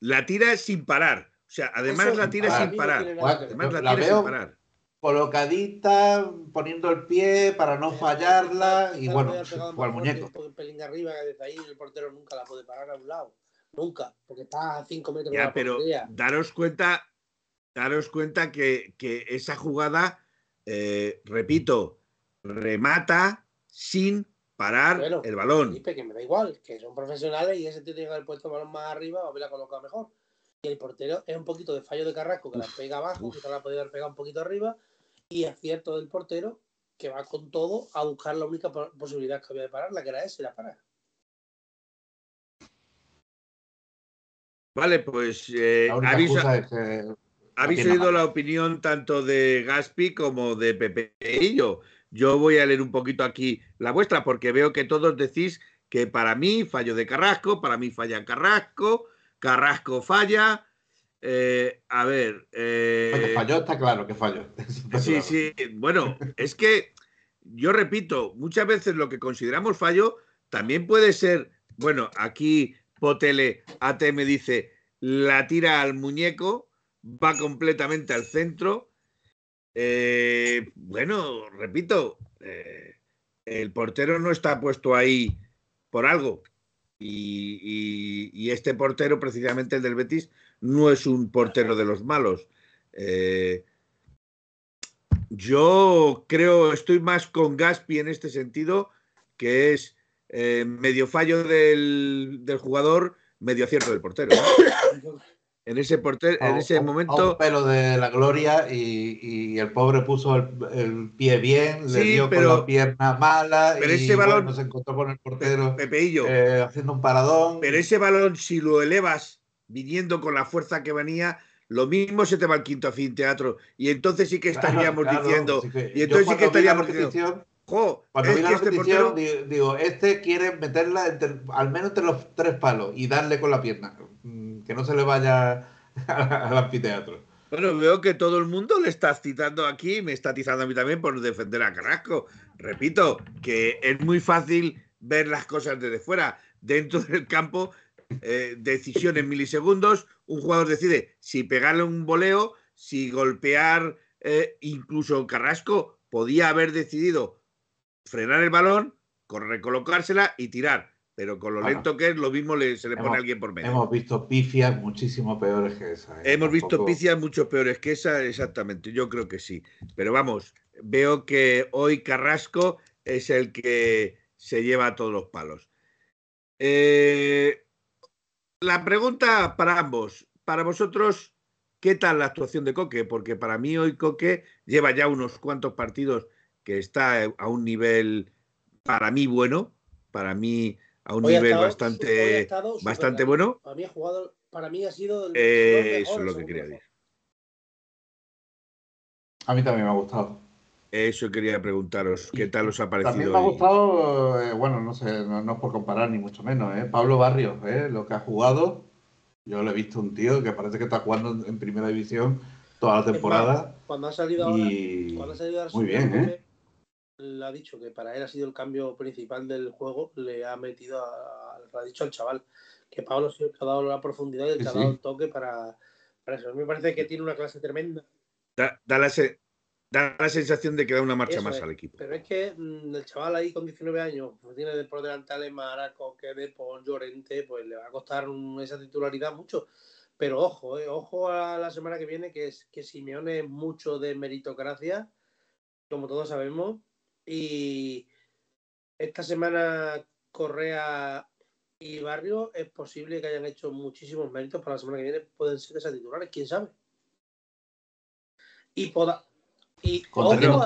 La tira sin parar. O sea, además Eso la tira sin parar. Además la La tira veo- sin parar. Colocadita, poniendo el pie para no fallarla. Y bueno, podía haber pegado fue al más fuerte muñeco. Un poco un pelín arriba, que desde ahí el portero nunca la puede parar a un lado. Nunca, porque está a 5 metros de Ya, la pero portería. daros cuenta, daros cuenta que, que esa jugada, eh, repito, remata sin parar Bueno, el balón. Felipe, que me da igual, que son profesionales y ese tío tiene que haber puesto el balón más arriba o haberla colocado mejor. Y el portero es un poquito de fallo de Carrasco, que la pega abajo, uf. quizás la podía haber pegado un poquito arriba, y acierto del portero, que va con todo a buscar la única po- posibilidad que había de pararla, que era esa, y la para. Vale, pues eh, La única habéis, oído la opinión tanto de Gaspi como de Pepe y yo. Yo voy a leer un poquito aquí la vuestra porque veo que todos decís que para mí fallo de Carrasco, para mí falla Carrasco, Carrasco falla. Eh, a ver. eh, Oye, falló, está claro que falló. Sí, claro. sí. Bueno, es que yo repito, muchas veces lo que consideramos fallo también puede ser, bueno, aquí Potele ATM dice, la tira al muñeco, va completamente al centro. Eh, bueno, repito, eh, el portero no está puesto ahí por algo. Y, este portero, precisamente el del Betis, no es un portero de los malos. Eh, yo creo, estoy más con Gaspi en este sentido, que es medio fallo del, del jugador, medio acierto del portero. En ese, portero, en A- ese a- a momento, un pelo de la gloria y, y el pobre puso el, el pie bien, le dio pero- con la pierna mala pero y ese balón- bueno, se encontró con el portero Pepeillo, eh, haciendo un paradón. pero ese balón, si lo elevas viniendo con la fuerza que venía, lo mismo se te va al quinto anfiteatro. Y entonces sí que estaríamos claro, diciendo, que y entonces sí que estaríamos diciendo, jo, Cuando vi la este portero... di- digo, este quiere meterla entre- al menos entre los tres palos y darle con la pierna, que no se le vaya al anfiteatro. Bueno, veo que todo el mundo le está citando aquí, me está atizando a mí también por defender a Carrasco. Repito, que es muy fácil ver las cosas desde fuera. Dentro del campo, eh, decisión en milisegundos, un jugador decide si pegarle un voleo, si golpear, eh, incluso Carrasco podía haber decidido frenar el balón, recolocársela y tirar. Pero con lo Bueno. lento que es, lo mismo le- se le pone a alguien por medio. Hemos visto pifias muchísimo peores que esa. ¿eh? Hemos visto picias mucho peores que esa, exactamente. Yo creo que sí. Pero vamos, veo que hoy Carrasco es el que se lleva todos los palos. Eh, la pregunta para ambos. Para vosotros, ¿qué tal la actuación de Coque? Porque para mí hoy Coque lleva ya unos cuantos partidos que está a un nivel, para mí, bueno. Para mí, a un Hoy nivel estado- bastante, estado bastante bueno. Para mí, ha jugado, para mí ha sido el Eh, eso es lo que quería mejor. decir. A mí también me ha gustado. Eso quería preguntaros, ¿qué tal os ha parecido? También me ha gustado, eh, bueno, no sé, no, no es por comparar ni mucho menos, ¿eh? Pablo Barrios, ¿eh? lo que ha jugado. Yo le he visto un tío que parece que está jugando en- primera división toda la temporada. Cuando ha salido ahora, cuando ha salido ahora muy bien, ¿eh? Le ha dicho que para él ha sido el cambio principal del juego, le ha metido, a, le ha dicho al chaval que Pablo que ha dado la profundidad y Sí, ha sí. dado el toque para, para eso. A mí me parece que tiene una clase tremenda. Da, da la, se- da la sensación de que da una marcha Eso más es. al equipo. Pero es que mm, el chaval ahí con 19 años, pues tiene de- por delante a Alemara, Coque, De Paul, Llorente, pues le va a costar esa titularidad mucho. Pero ojo, eh, ojo a la semana que viene, que es que Simeone es mucho de meritocracia, como todos sabemos. Y esta semana Correa y Barrio es posible que hayan hecho muchísimos méritos para la semana que viene. Pueden ser esas titulares, quién sabe. Y poda- y Contaremos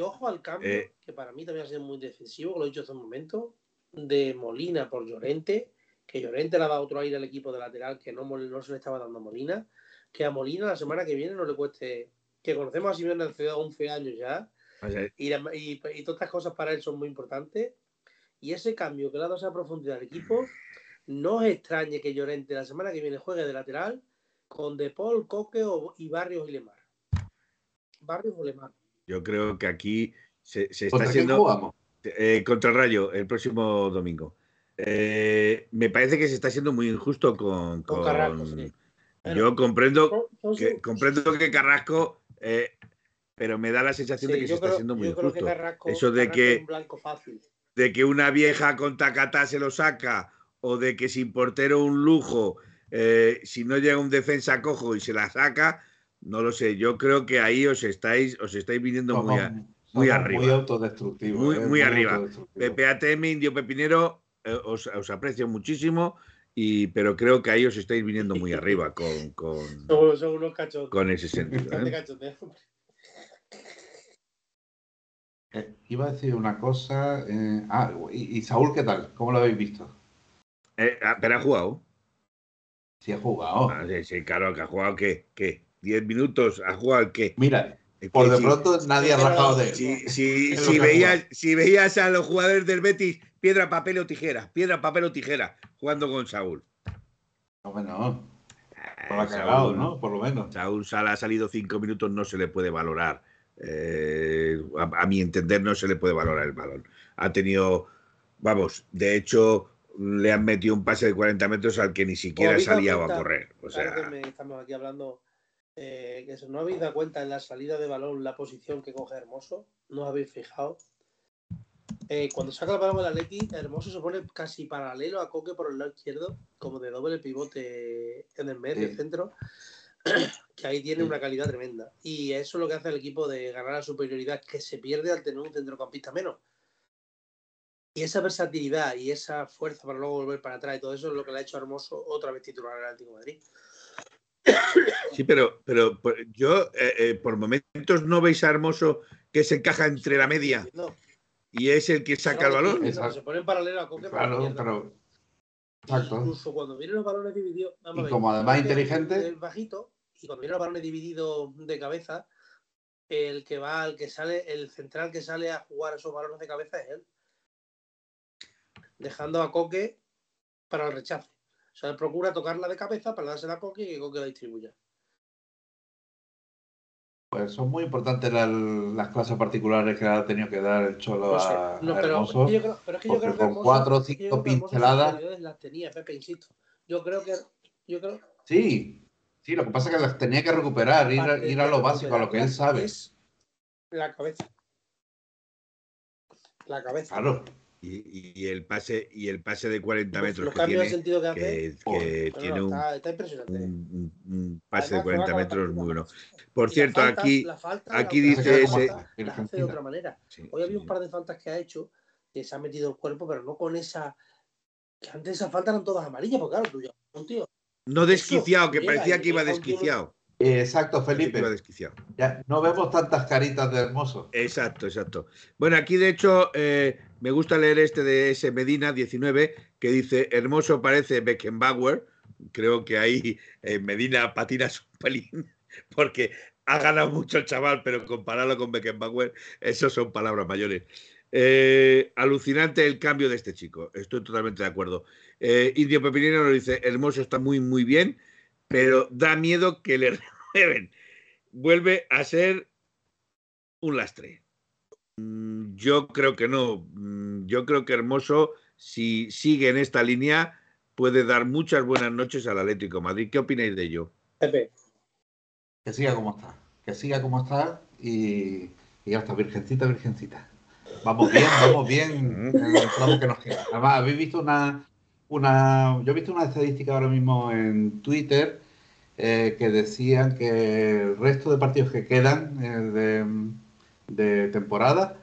ojo, y al cambio, Eh. que para mí también ha sido muy decisivo, lo he dicho hace un momento, de Molina por Llorente, que Llorente le ha dado otro aire al equipo de lateral que no, no se le estaba dando a Molina, que a Molina la semana que viene no le cueste, que conocemos a Simeone hace 11 años ya, O sea, y, la- y- y todas estas cosas para él son muy importantes, y ese cambio que le ha dado esa profundidad al equipo, no os extrañe que Llorente la semana que viene juegue de lateral con De Paul, Coque o- y Barrios y Lemar. Barrios o Lemar. yo creo que aquí se, se está ¿Contra quién haciendo eh, contra el Rayo el próximo domingo. Eh, me parece que se está siendo muy injusto con. Con con- Carrasco, sí. Bueno. Yo comprendo que, comprendo que Carrasco, eh, pero me da la sensación Sí, de que se está siendo muy yo creo que injusto. Carrasco- Eso de que- un blanco fácil. de que una vieja con tacatá se lo saca o de que sin portero un lujo, eh, si no llega un defensa cojo y se la saca, no lo sé. Yo creo que ahí os estáis, os estáis viniendo muy, a- muy arriba. Muy autodestructivos. Muy- ¿eh? muy arriba. autodestructivos. PPATM, Indio Pepinero, eh, os, os aprecio muchísimo, y, pero creo que ahí os estáis viniendo muy arriba con, con, Son, son unos con ese sentido. Iba a decir una cosa. eh, ah, y, y Saúl, ¿qué tal? ¿Cómo lo habéis visto? Eh, ah, pero ha jugado. Si ha jugado. Ah, sí, sí, claro, que ha jugado ¿qué? ¿Qué? ¿10 minutos? ¿Ha jugado qué? Mira, por de sí. pronto nadie ha rajado de él. Si, si- si veías, si veías a los jugadores del Betis, piedra, papel o tijera, piedra, papel o tijera, jugando con Saúl. No, bueno, por Eh, la cagado, Saúl, ¿no? Por lo menos. Saúl Sala ha salido cinco minutos, no se le puede valorar. Eh, a, a mi entender, no se le puede valorar el balón. Ha tenido, vamos, de hecho, le han metido un pase de 40 metros al que ni siquiera salía a correr. O Claro que sea, me- estamos aquí hablando eh, que ¿no habéis dado cuenta en la salida de balón la posición que coge Hermoso? ¿No os habéis fijado? Eh, cuando saca el balón el Atleti, Hermoso se pone casi paralelo a Coque por el lado izquierdo, como de doble pivote en el medio Sí. centro, que ahí tiene una calidad tremenda. Y eso es lo que hace al equipo de ganar la superioridad, que se pierde al tener un centrocampista menos. Y esa versatilidad y esa fuerza para luego volver para atrás y todo eso es lo que le ha hecho a Hermoso otra vez titular al Atlético de Madrid. sí, pero, pero por- yo eh, eh, por momentos no veis a Hermoso que se encaja entre la media No, y es el que saca el balón. no. Se pone en paralelo a Coque Claro, pero. Exacto. Incluso cuando vienen los balones divididos. vamos Y a ver, como además inteligente- Es bajito, y cuando vienen los balones divididos de cabeza, el que va, el que sale, el central que sale a jugar esos balones de cabeza es él. Dejando a Coque para el rechace. O sea, él procura tocarla de cabeza para dársela a Coque y que Coque la distribuya. Pues son muy importantes las, las clases particulares que ha tenido que dar el Cholo No sé, a, no, a pero, Hermoso. yo creo, pero es que yo creo que con Hermoso- cuatro o cinco pinceladas- las tenía, Pepe, insisto. Yo creo que yo creo Sí, sí, lo que pasa es que las tenía que recuperar, ir, ir a de lo básico, a lo que él sabe. Es la cabeza. La cabeza. Claro. Y, y el pase y el pase de 40 Los- metros los que cambios de tiene, sentido que hace. que, Joder. que bueno, tiene un, está, está impresionante. un- un- un pase de Además, 40 juega con la metros muy bueno. Por Y cierto, aquí, aquí dice ese- faltas las hace de otra manera. sí, Hoy había sí, un par de faltas que ha hecho que se ha metido el cuerpo, pero no con esa. Que antes esas faltas eran todas amarillas, porque claro, tú ya, un tío. No desquiciado, que llega parecía que iba desquiciado. Exacto, Felipe. desquiciado. Ya, no vemos tantas caritas de Hermoso. Exacto, exacto. Bueno, aquí de hecho eh, me gusta leer este de ese Medina 19 que dice Hermoso parece Beckenbauer. Creo que ahí eh, Medina patinas un pelín porque ha ganado mucho el chaval, pero compararlo con Beckenbauer, eso son palabras mayores. Eh, alucinante el cambio de este chico, estoy totalmente de acuerdo. Eh, Indio Pepinero nos dice Hermoso está muy, muy bien, pero da miedo que le renueven. Vuelve a ser un lastre. Mm, Yo creo que no. Mm, Yo creo que Hermoso, si sigue en esta línea, puede dar muchas buenas noches al Atlético de Madrid. ¿Qué opináis de ello? Pepe. Que siga como está. Que siga como está y, y ya está, virgencita, virgencita. Vamos bien, vamos bien que nos queda. Además, habéis visto una, una. Yo he visto una estadística ahora mismo en Twitter eh, que decían que el resto de partidos que quedan eh, de, de temporada,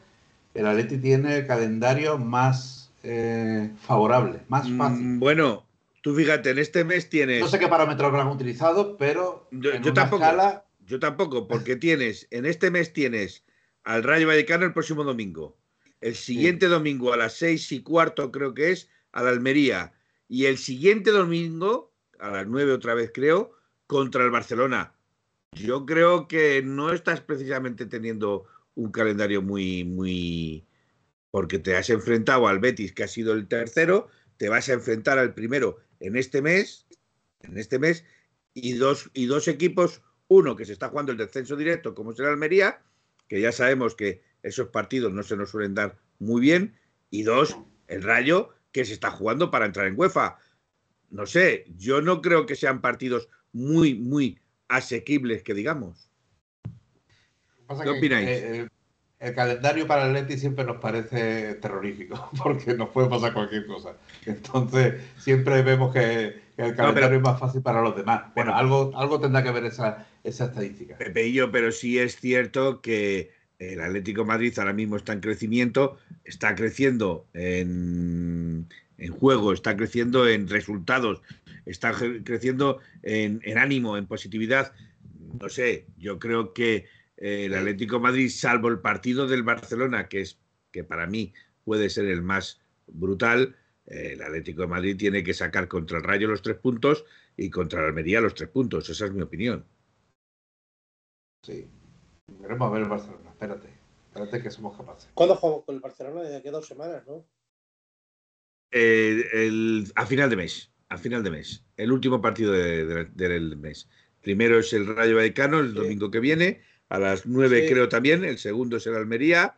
el Atleti tiene el calendario más eh, favorable, más fácil. Mm, Bueno, tú fíjate, en este mes tienes. No sé qué parámetros habrán utilizado, pero Yo- en yo una tampoco. escala Yo tampoco, porque tienes, en este mes tienes al Rayo Vallecano el próximo domingo. El siguiente domingo a las seis y cuarto, creo que es, a la Almería. Y el siguiente domingo, a las nueve otra vez, creo, contra el Barcelona. Yo creo que no estás precisamente teniendo un calendario muy, muy. Porque te has enfrentado al Betis, que ha sido el tercero, te vas a enfrentar al primero en este mes, en este mes, y dos, y dos equipos uno, que se está jugando el descenso directo, como será Almería, que ya sabemos que esos partidos no se nos suelen dar muy bien. Y dos, el Rayo, que se está jugando para entrar en UEFA. No sé, yo no creo que sean partidos muy, muy asequibles, que digamos. Pasa ¿Qué que, opináis? eh, el, el calendario para el Atleti siempre nos parece terrorífico, porque nos puede pasar cualquier cosa. Entonces, siempre vemos que, que el calendario pero- es más fácil para los demás. Bueno, algo, algo tendrá que ver esa, esa estadística. Pepe y yo, pero sí es cierto que el Atlético Madrid ahora mismo está en crecimiento, está creciendo en, en juego, está creciendo en resultados, está cre- creciendo en, en ánimo, en positividad. No sé, yo creo que eh, el Atlético Madrid, salvo el partido del Barcelona, que es que para mí puede ser el más brutal, eh, el Atlético de Madrid tiene que sacar contra el Rayo los tres puntos y contra el Almería los tres puntos. Esa es mi opinión. Sí. Veremos a ver el Barcelona. Espérate. Espérate que somos capaces. ¿Cuándo jugamos con el Barcelona? Desde aquí a dos semanas, ¿no? Eh, el- a final de mes, a final de mes, el último partido de- de- del mes. Primero es el Rayo Vallecano el Sí. domingo que viene, a las nueve Sí. creo también, el segundo es el Almería,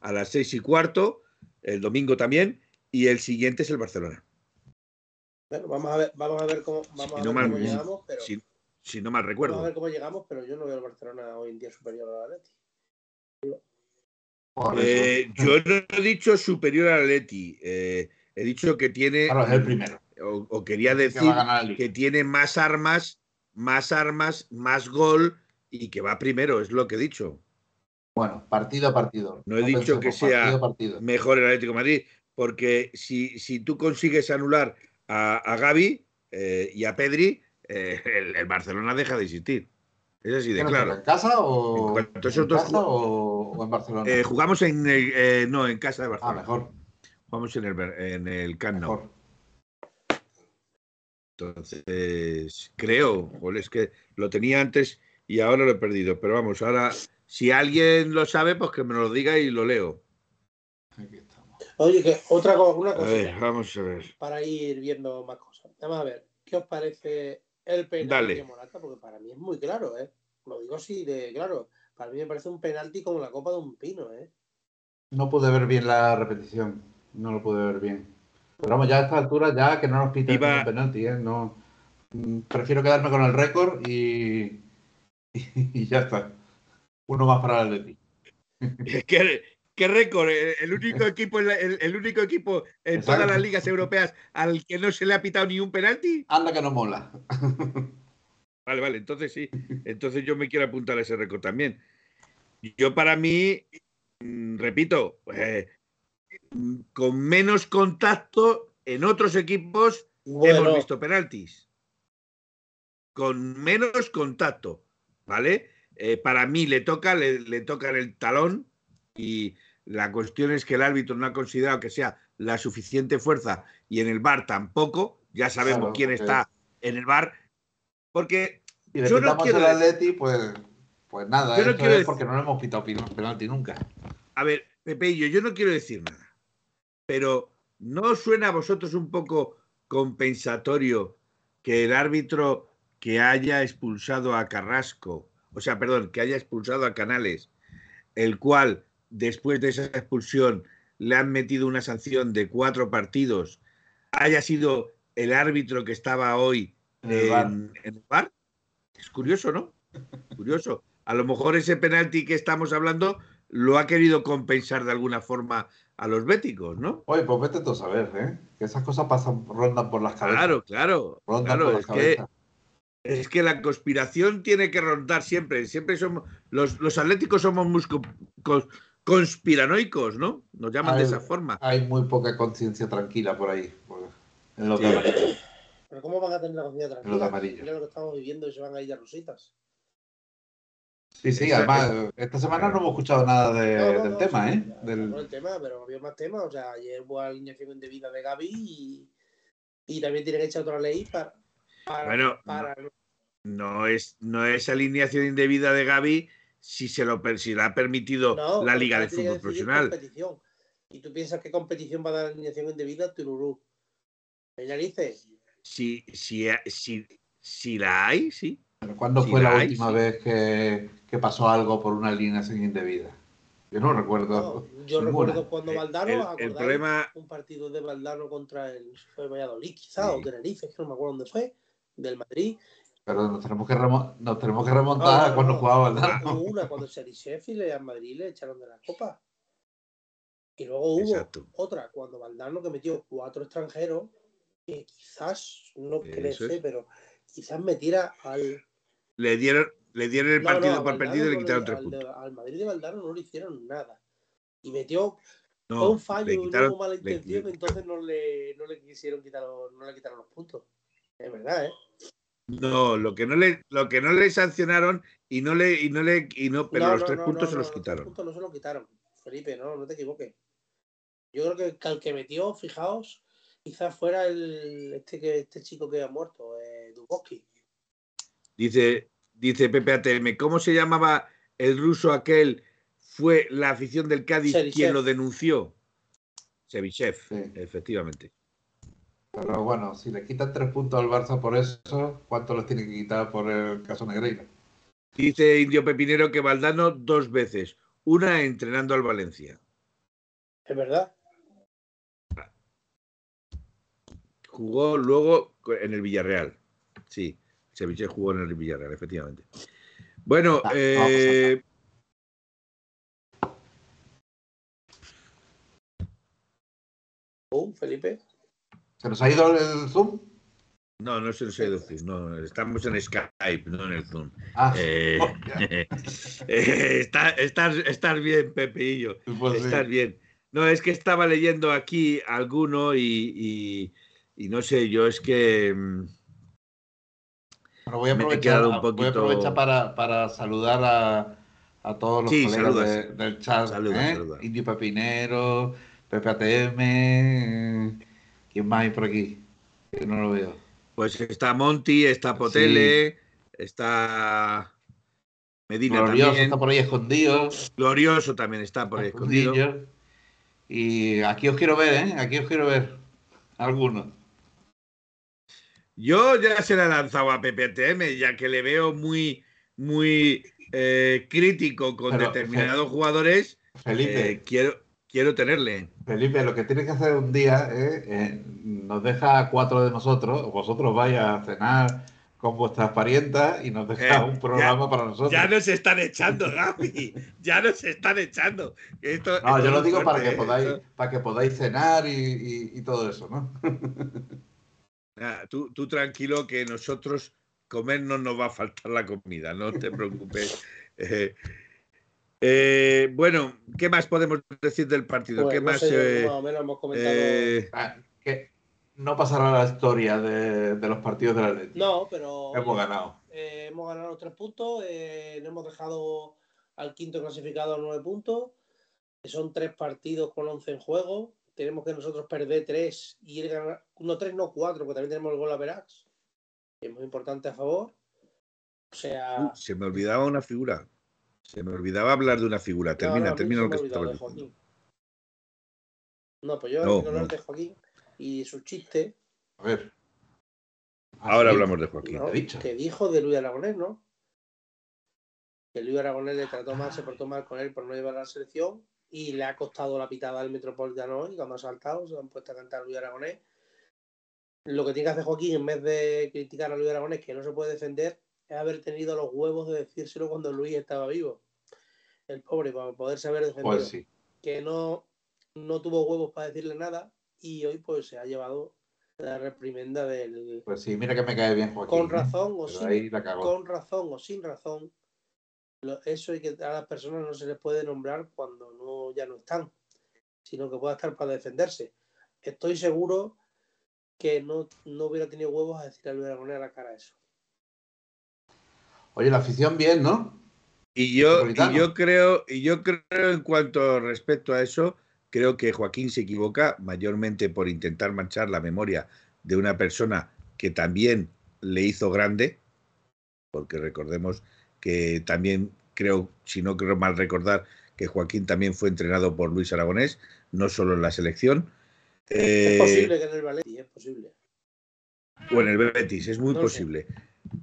a las seis y cuarto, el domingo también, y el siguiente es el Barcelona. Bueno, vamos a ver, vamos a ver cómo, vamos Si a no ver mal- cómo llegamos, pero Si, si no mal vamos a recuerdo. ver cómo llegamos, pero yo no veo al Barcelona hoy en día superior al Atleti. Eh, yo no he dicho superior al Atleti. eh, he dicho que tiene, Claro, es el primero. o, o quería Que decir que tiene más armas, más armas, más gol y que va primero, es lo que he dicho. Bueno, partido a partido. No he dicho que sea- Partido. Mejor el Atlético de Madrid, porque si, si tú consigues anular a, a Gaby eh, y a Pedri, eh, el, el Barcelona deja de existir. Es así de ¿Qué nos claro. ¿En casa o En casa o, o en Barcelona? Eh, jugamos en el- eh, no en casa de ah, Barcelona. mejor. Jugamos en el en el Camp Nou. mejor. Entonces, creo, joder, es que lo tenía antes y ahora lo he perdido. Pero vamos, ahora, si alguien lo sabe, pues que me lo diga y lo leo. Aquí estamos. Oye, que otra cosa, una A cosa ver, vamos a ver. para ir viendo más cosas. Vamos a ver, ¿qué os parece el penalti Dale. de Morata? Porque para mí es muy claro, ¿eh? Lo digo así de claro. Para mí me parece un penalti como la copa de un pino, ¿eh? No pude ver bien la repetición. No lo pude ver bien. Pero vamos, ya a esta altura, ya que no nos piten Iba- un penalti, ¿eh? No, mm, prefiero quedarme con el récord y, y ya está. Uno más para el Atleti. ¿Qué, qué récord? El el único equipo, el, el único equipo en Exacto. todas las ligas europeas al que no se le ha pitado ni un penalti. Anda que no mola. Vale, vale, entonces sí. Entonces yo me quiero apuntar a ese récord también. Yo para mí, mm, repito, eh, con menos contacto en otros equipos Bueno, hemos visto penaltis. Con menos contacto, ¿vale? Eh, para mí le toca, le, le toca en el talón y la cuestión es que el árbitro no ha considerado que sea la suficiente fuerza y en el bar tampoco. Ya sabemos Claro, quién está en el bar. Porque Y Yo no quiero decir- Atleti, pues, pues nada, Yo no quiero es decir- porque no le hemos pitado penalti nunca. A ver, Pepeillo, yo no quiero decir nada, pero ¿no os suena a vosotros un poco compensatorio que el árbitro que haya expulsado a Carrasco, o sea, perdón, que haya expulsado a Canales, el cual después de esa expulsión le han metido una sanción de cuatro partidos, haya sido el árbitro que estaba hoy En el VAR. en, en el bar? Es curioso, ¿no? Curioso. A lo mejor ese penalti que estamos hablando lo ha querido compensar de alguna forma a los béticos, ¿no? Oye, pues vete tú a saber, ¿eh? Que esas cosas pasan, rondan por las cabezas. Claro, claro. Rondan claro, por las que, cabezas. es que la conspiración tiene que rondar siempre. Siempre somos. Los, los atléticos somos muy conspiranoicos, ¿no? Nos llaman de esa forma. Hay muy poca conciencia tranquila por ahí. en los Sí. de amarillo. pero ¿cómo van a tener la conciencia Los de tranquila? amarillo. Mira lo que estamos viviendo y se van a ir a rositas. Sí, sí, Exacto. además, esta semana no hemos escuchado nada de- No, no, del no, tema, sí, ¿eh? ya, Del- no el tema, pero había más temas. O sea, ayer hubo alineación indebida de Gaby y, y también tienen hecha otra ley para. para, Bueno, para- No es, no es alineación indebida de Gaby si se lo si la ha permitido no, la Liga de Fútbol Profesional. competición. Y tú piensas qué competición va a dar alineación indebida Tururú. ¿Me narices? Si, si, si, si la hay, sí. Pero ¿Cuándo fue la la hay, última sí. vez que, que pasó algo por una alineación indebida? Yo no recuerdo. No, yo ninguna. recuerdo cuando Eh, Valdano, el, el problema, un partido de Valdano contra el fue Valladolid, quizá, Sí. o Tenerife, que no me acuerdo dónde fue, del Madrid. Pero nos tenemos que, remo- nos tenemos que remontar No, no, a cuando no. jugaba Valdano. Hubo una cuando el Sheffield y al Madrid le echaron de la copa. Y luego hubo Exacto. otra cuando Valdano que metió cuatro extranjeros, que quizás, no crece, es. pero quizás metiera al. le dieron, le dieron el No, no, partido a por perdido y le no quitaron tres al, puntos. al Madrid de Valdano no le hicieron nada. Y metió fue No, un fallo le y quitaron, luego mala intención, le- entonces no le, no le quisieron quitar los, no le quitaron los puntos. Es verdad, ¿eh? No, lo que no le, lo que no le sancionaron y no le, y no le, y no, pero No, los no, tres no, puntos no, se no, los tres quitaron. puntos no se los quitaron. Felipe, no, no te equivoques. Yo creo que, al que metió, fijaos, quizás fuera el este que este chico que ha muerto, eh, Dubovsky. Dice, dice Pepe ATM, ¿cómo se llamaba el ruso aquel? Fue la afición del Cádiz Serichev. quien lo denunció. Sevichev, Sí. efectivamente. Pero bueno, si le quitan tres puntos al Barça por eso, ¿cuánto les tiene que quitar por el caso Negreira? Dice Indio Pepinero que Valdano dos veces, una entrenando al Valencia. Es verdad. jugó luego en el Villarreal. Sí, Ceviche jugó en el Villarreal, efectivamente. Bueno, Ah, eh, Uh, Felipe. ¿Se nos ha ido el Zoom? no, no se nos ha ido el Zoom, no, estamos en Skype, no en el Zoom. Ah, Eh, oh, eh, está- estás, estás bien, Pepeillo. Pues sí. Estás bien. No, es que estaba leyendo aquí alguno y, y- y no sé, yo es que mm, Bueno, voy a Me he aprovechar, quedado un voy a poquito- aprovechar para, para saludar a, a todos los Sí, colegas de- del chat. Saluda, ¿eh? Indio Pepinero, Pepe ATM. ¿Quién más hay por aquí? Que no lo veo. pues está Monty, está Potele, está Medina Glorioso también, está por ahí escondido. Glorioso también está por ahí escondido. Y aquí os quiero ver, ¿eh? Aquí os quiero ver. Algunos. Yo ya se la he lanzado a PPTM, ya que le veo muy, muy eh, crítico con Pero, determinados jugadores. Felipe, eh, quiero, quiero tenerle. Felipe, lo que tienes que hacer un día es eh, nos deja a cuatro de nosotros, vosotros vais a cenar con vuestras parientas y nos deja Eh, un programa para nosotros. Ya nos están echando, Gaby. Ya nos están echando. Esto- No, esto yo lo digo para que podáis, esto- para que podáis cenar y, y- y todo eso, ¿no? Ah, tú, tú tranquilo que nosotros comer no nos va a faltar la comida, no te preocupes. Eh, eh, bueno, ¿qué más podemos decir del partido? Pues, ¿Qué no más? sé, eh, más o menos hemos comentado. eh, Ah, que no pasará la historia de, de los partidos de la Leti. no, pero Hemos ganado. eh, hemos ganado los tres puntos. Eh, le hemos dejado al quinto clasificado a nueve puntos. que Son tres partidos con once en juego. Tenemos que nosotros perder tres y ir ganar. No, tres, no cuatro, porque también tenemos el gol a Verax. que Es muy importante a favor. O sea. uh, se me olvidaba una figura. Se me olvidaba hablar de una figura. Termina, no, termina lo que estaba diciendo. Joaquín. No, pues yo No, quiero hablar no. de Joaquín y su chiste. A ver. Ah, Ahora sí. hablamos de Joaquín. ¿no? he dicho. Que dijo de Luis Aragonés, ¿no? Que Luis Aragonés le trató mal, se portó mal con él por no llevar a la selección y le ha costado la pitada al Metropolitano hoy, cuando ha saltado, se han puesto a cantar a Luis Aragonés. Lo que tiene que hacer Joaquín, en vez de criticar a Luis Aragonés, que no se puede defender, es haber tenido los huevos de decírselo cuando Luis estaba vivo. El pobre, para poder saber. Pues sí. Que no, no tuvo huevos para decirle nada y hoy pues se ha llevado la reprimenda del, Pues sí, mira que me cae bien Joaquín. con ¿eh? razón o sin, con razón o sin razón, eso hay que a las personas no se les puede nombrar cuando no ya no están, sino que pueda estar para defenderse. Estoy seguro que no, no hubiera tenido huevos a decir a Luis Aragonés a la cara eso. Oye, la afición bien, ¿no? Y yo, y yo creo, y yo creo en cuanto respecto a eso, creo que Joaquín se equivoca mayormente por intentar manchar la memoria de una persona que también le hizo grande, porque recordemos que también creo, si no creo mal recordar, que Joaquín también fue entrenado por Luis Aragonés, no solo en la selección. Eh, es posible que en el Valencia, es posible. o en el Betis, es muy No sé.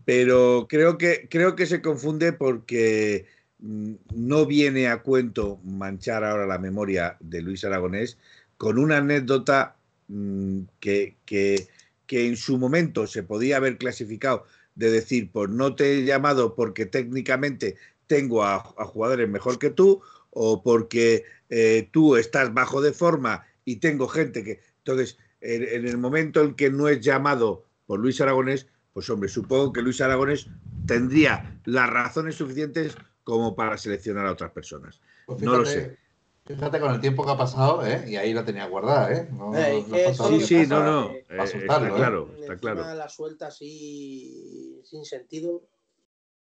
Pero creo que, creo que se confunde porque mm, no viene a cuento manchar ahora la memoria de Luis Aragonés con una anécdota mm, que, que- que en su momento se podía haber clasificado de decir, pues no te he llamado porque técnicamente tengo a, a jugadores mejor que tú o porque eh, tú estás bajo de forma y tengo gente que... Entonces, en, en el momento en que no es llamado por Luis Aragonés, pues hombre, supongo que Luis Aragonés tendría las razones suficientes como para seleccionar a otras personas. Pues No lo fíjate- Fíjate con el tiempo que ha pasado, ¿eh? Y ahí la tenía guardada, ¿eh? No, Eh, no es Sí, sí, no, no. eh, eh, va a está ¿eh? claro, está claro. la suelta así sin sentido.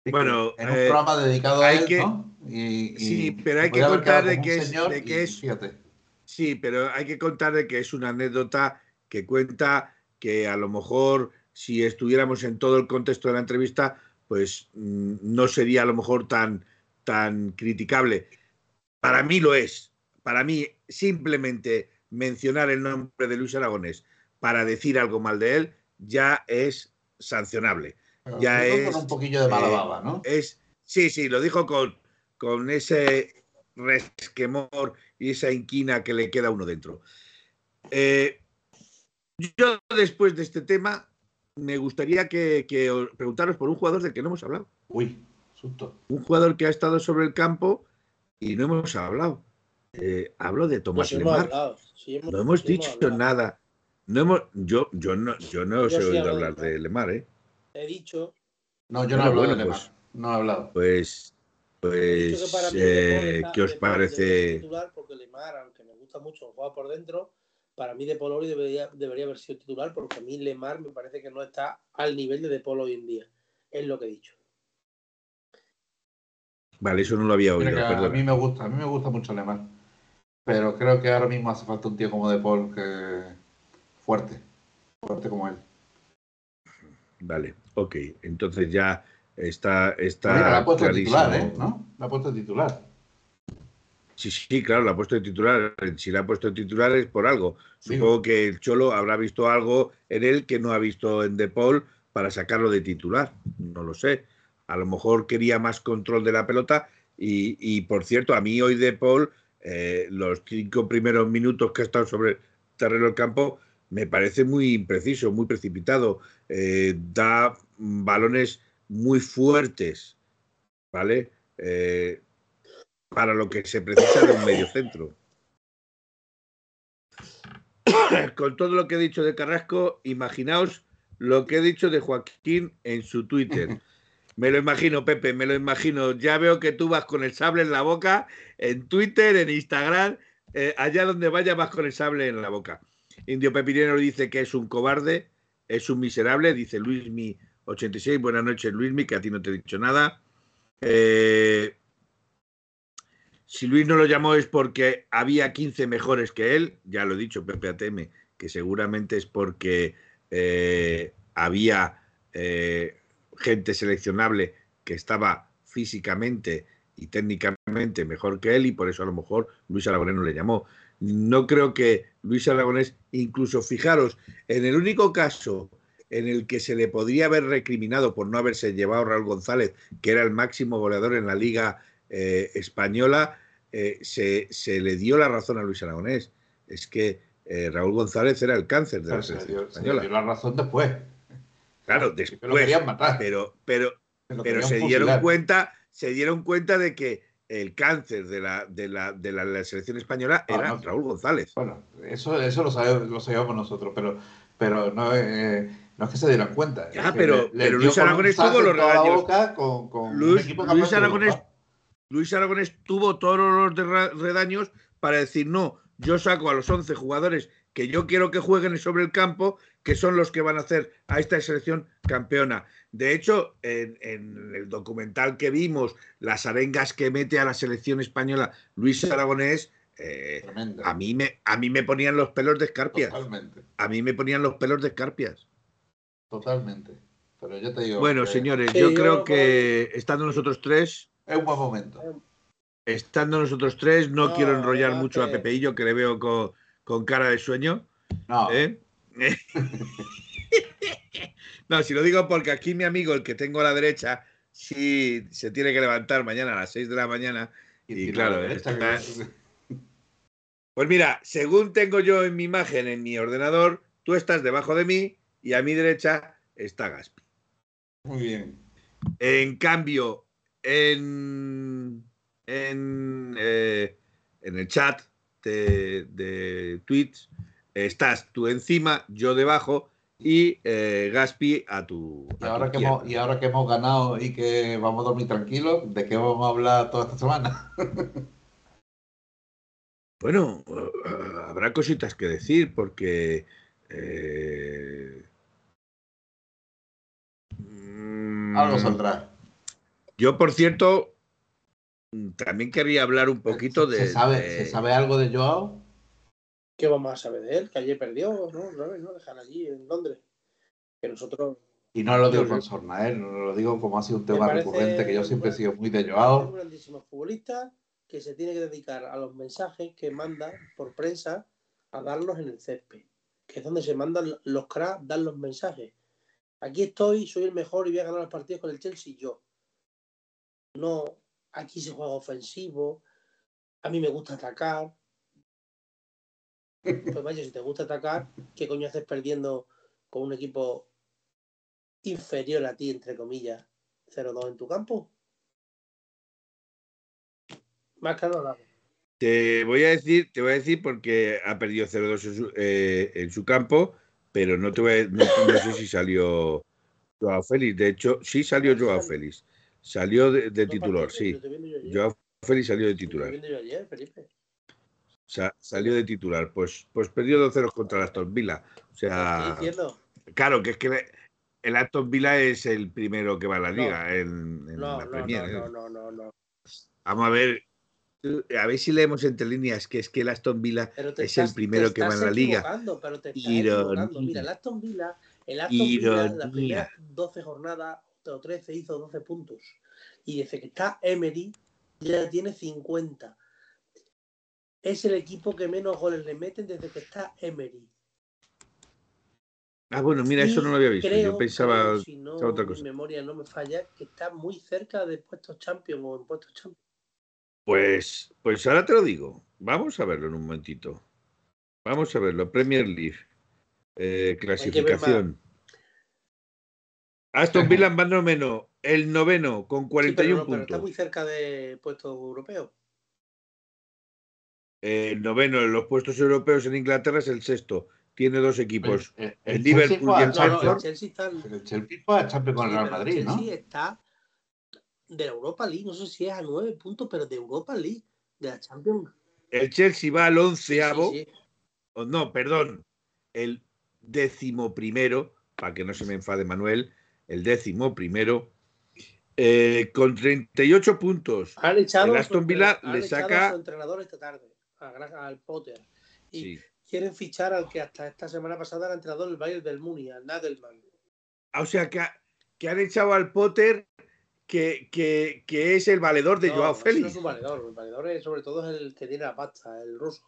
Bueno, en un eh, programa dedicado a él, que- ¿no? Y, y Sí, pero hay que contar de que un es- señor de que y es- Fíjate. Sí, pero hay que contar de que es una anécdota que cuenta que a lo mejor si estuviéramos en todo el contexto de la entrevista, pues mm, no sería a lo mejor tan, tan criticable. Para mí lo es. Para mí simplemente mencionar el nombre de Luis Aragonés para decir algo mal de él ya es sancionable. Pero ya es, con un poquillo de mala eh, baba, ¿no? Es, sí, sí, lo dijo con, con ese resquemor y esa inquina que le queda a uno dentro. Eh, yo después de este tema me gustaría que, que os preguntaros por un jugador del que no hemos hablado. Uy, susto. Un jugador que ha estado sobre el campo y no hemos hablado. Eh, hablo de Tomás Pues Lemar. sí hemos- No hemos sí dicho hablado. nada. No hemos, yo, yo no, yo no os he sí oído hablar Lemar. de Lemar, ¿eh? He dicho, No, yo no Bueno, he hablado bueno, de Lemar. pues- No he hablado. Pues, pues, eh, ¿qué os parece? titular porque Lemar, aunque me gusta mucho jugar por dentro, para mí De Paul hoy debería, debería haber sido titular porque a mí Lemar me parece que no está al nivel de De Paul hoy en día. Es lo que he dicho. Vale, eso no lo había oído, a mí me gusta, a mí me gusta mucho Lemar. Pero creo que ahora mismo hace falta un tío como De Paul que fuerte. Fuerte como él. Vale, ok. Entonces ya está, está Mira, la ha puesto titular, ¿eh? ¿No? La ha puesto titular. Sí, sí, claro, la ha puesto de titular. Si la ha puesto de titular es por algo. Sí. Supongo que el Cholo habrá visto algo en él que no ha visto en De Paul para sacarlo de titular. No lo sé. A lo mejor quería más control de la pelota. Y, y, por cierto, a mí hoy De Paul, eh, los cinco primeros minutos que ha estado sobre el terreno del campo, me parece muy impreciso, muy precipitado. Eh, da balones muy fuertes, ¿vale? Eh, para lo que se precisa de un medio centro. Con todo lo que he dicho de Carrasco, imaginaos lo que he dicho de Joaquín en su Twitter. Me lo imagino, Pepe, me lo imagino. Ya veo que tú vas con el sable en la boca, en Twitter, en Instagram, eh, allá donde vaya vas con el sable en la boca. Indio Pepinero dice que es un cobarde, es un miserable, dice Luismi 86. Buenas noches, Luismi, que a ti no te he dicho nada. Eh, si Luis no lo llamó es porque había 15 mejores que él, ya lo he dicho, Pepe ATM, que seguramente es porque eh, había eh, gente seleccionable que estaba físicamente y técnicamente mejor que él y por eso a lo mejor Luis Aragonés no le llamó. No creo que Luis Aragonés, incluso fijaros, en el único caso en el que se le podría haber recriminado por no haberse llevado a Raúl González, que era el máximo goleador en la liga eh, española, eh, se, se, le dio la razón a Luis Aragonés. Es que eh, Raúl González era el cáncer de la se, le selección dio, se española. le dio la razón después. Claro, Pero lo después. querían matar. Pero, pero, Se lo pero se dieron fusilar. cuenta, se dieron cuenta de que el cáncer de la, de la, de la, la selección española Ah, era no. Raúl González. Bueno, eso, eso lo, sabemos, lo sabíamos nosotros, pero, pero no, eh, no es que se dieran cuenta. Ya, pero- le- le pero dio Luis Aragonés tuvo los regaños. con, Luis, Aragonés. Luis Aragonés tuvo todos los redaños para decir, no, yo saco a los 11 jugadores que yo quiero que jueguen sobre el campo, que son los que van a hacer a esta selección campeona. De hecho, en, en el documental que vimos, las arengas que mete a la selección española Luis Aragonés, eh, Tremendo. a, mí me, a mí me ponían los pelos de escarpias. Totalmente, A mí me ponían los pelos de escarpias. totalmente. Pero yo te digo. Bueno, que señores, Sí, yo yo creo que estando nosotros tres, Es un buen momento. estando nosotros tres, no, No, quiero enrollar mucho a Pepeillo, que le veo con, con cara de sueño. No, ¿eh? no, si lo digo porque aquí mi amigo, el que tengo a la derecha, sí se tiene que levantar mañana a las 6 de la mañana. y claro, está- Pues mira, según tengo yo en mi imagen en mi ordenador, tú estás debajo de mí y a mi derecha está Gaspi. Muy bien. En cambio, en, en, eh, en el chat de, de tweets estás tú encima, yo debajo y eh, Gaspi a tu. Y a tu ahora, que hemos, y ahora que hemos ganado y que vamos a dormir tranquilos, ¿de qué vamos a hablar toda esta semana? Bueno, eh, habrá cositas que decir porque. eh, mm, Algo saldrá. Yo, por cierto, también querría hablar un poquito de. ¿Se sabe, de- ¿Se sabe algo de Joao? ¿Qué vamos a saber de él? Que ayer perdió, ¿no? ¿no? Dejar allí en Londres. Que nosotros. Y no lo digo con sorna, ¿eh? No lo digo como ha sido un tema recurrente, que yo siempre he sido muy de Es un Joao. grandísimo futbolista que se tiene que dedicar a los mensajes que manda por prensa a darlos en el césped, que es donde se mandan los cracks, dan los mensajes. Aquí estoy, soy el mejor y voy a ganar los partidos con el Chelsea yo. No, aquí se juega ofensivo, a mí me gusta atacar. Pues vaya, si te gusta atacar, ¿qué coño haces perdiendo con un equipo inferior a ti, entre comillas, 0-2 en tu campo? Más claro, nada. Te voy a decir, te voy a decir porque ha perdido 0-2 en, su, eh, en su campo, pero no te voy a- no, no sé si salió Joao Félix. De hecho, sí salió Joao Félix. Salió de, titular, sí. yo. Joao Félix salió de titular. Sa- salió de titular. Pues, pues perdió 2-0 contra el Aston Villa. O sea, claro, que es que el Aston Villa es el primero que va a la No. liga en, en No, la no, Premier. no, ¿eh? no, no, no, no. Vamos a ver. A ver si leemos entre líneas que es que el Aston Villa Es el primero que va estás la liga. Pero te estás. Mira, el Aston Villa, el Aston Villa, las primeras 12 jornadas o 13 hizo 12 puntos. Y desde que está Emery, ya tiene 50. Es el equipo que menos goles le meten desde que está Emery. Ah, bueno, mira, eso no lo había visto. creo, Yo pensaba. si no otra mi cosa. memoria no me falla, que está muy cerca de puestos champions o en puestos champions. Pues, pues ahora te lo digo. Vamos a verlo en un momentito. Vamos a verlo. Premier League. Eh, clasificación. Aston Villa va noveno. El noveno con Sí, 41 pero, no, pero está puntos. muy cerca de puestos europeos. Eh, el noveno en los puestos europeos en Inglaterra es el sexto. Tiene dos equipos. el, el Liverpool y a el No, no, el Chelsea está pero el Chelsea fue a Champions con el Sí, Real Madrid, el ¿no? Chelsea está de la Europa League, no sé si es a nueve puntos, pero de Europa League, de la Champions. El Chelsea va al Sí, onceavo. sí. o no, perdón, el décimo primero, para que no se me enfade Manuel, el décimo primero, eh, con 38 puntos. Han echado El Aston Villa le saca- a su entrenador esta tarde, al Potter. Y Sí. quieren fichar al que hasta esta semana pasada era entrenador del Bayern del Muni, al Nagelman. Ah, O sea, que, ha- que han echado al Potter, que, que- que es el valedor de No, Joao ese no Félix. es un valedor, el valedor es, sobre todo es el que tiene la pasta, el ruso.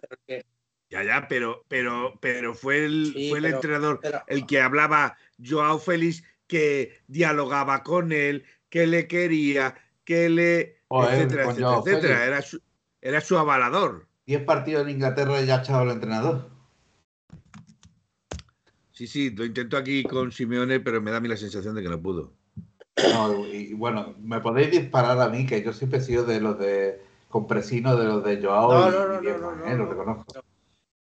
Pero que- Ya, ya, pero, pero, pero fue el, Sí, fue el pero- entrenador pero- el que hablaba Joao Félix, que dialogaba con él, que le quería, que le. Joder, etcétera, etcétera, etcétera. Era su, era su avalador. 10 partidos en Inglaterra y ya ha echado al entrenador. Sí, sí, lo intento aquí con Simeone, pero me da a mí la sensación de que no pudo. No, y, bueno, me podéis disparar a mí, que yo siempre he sido de los de compresino, de los de Joao No, y, no, no, y no, no, ¿eh? no, lo no. reconozco.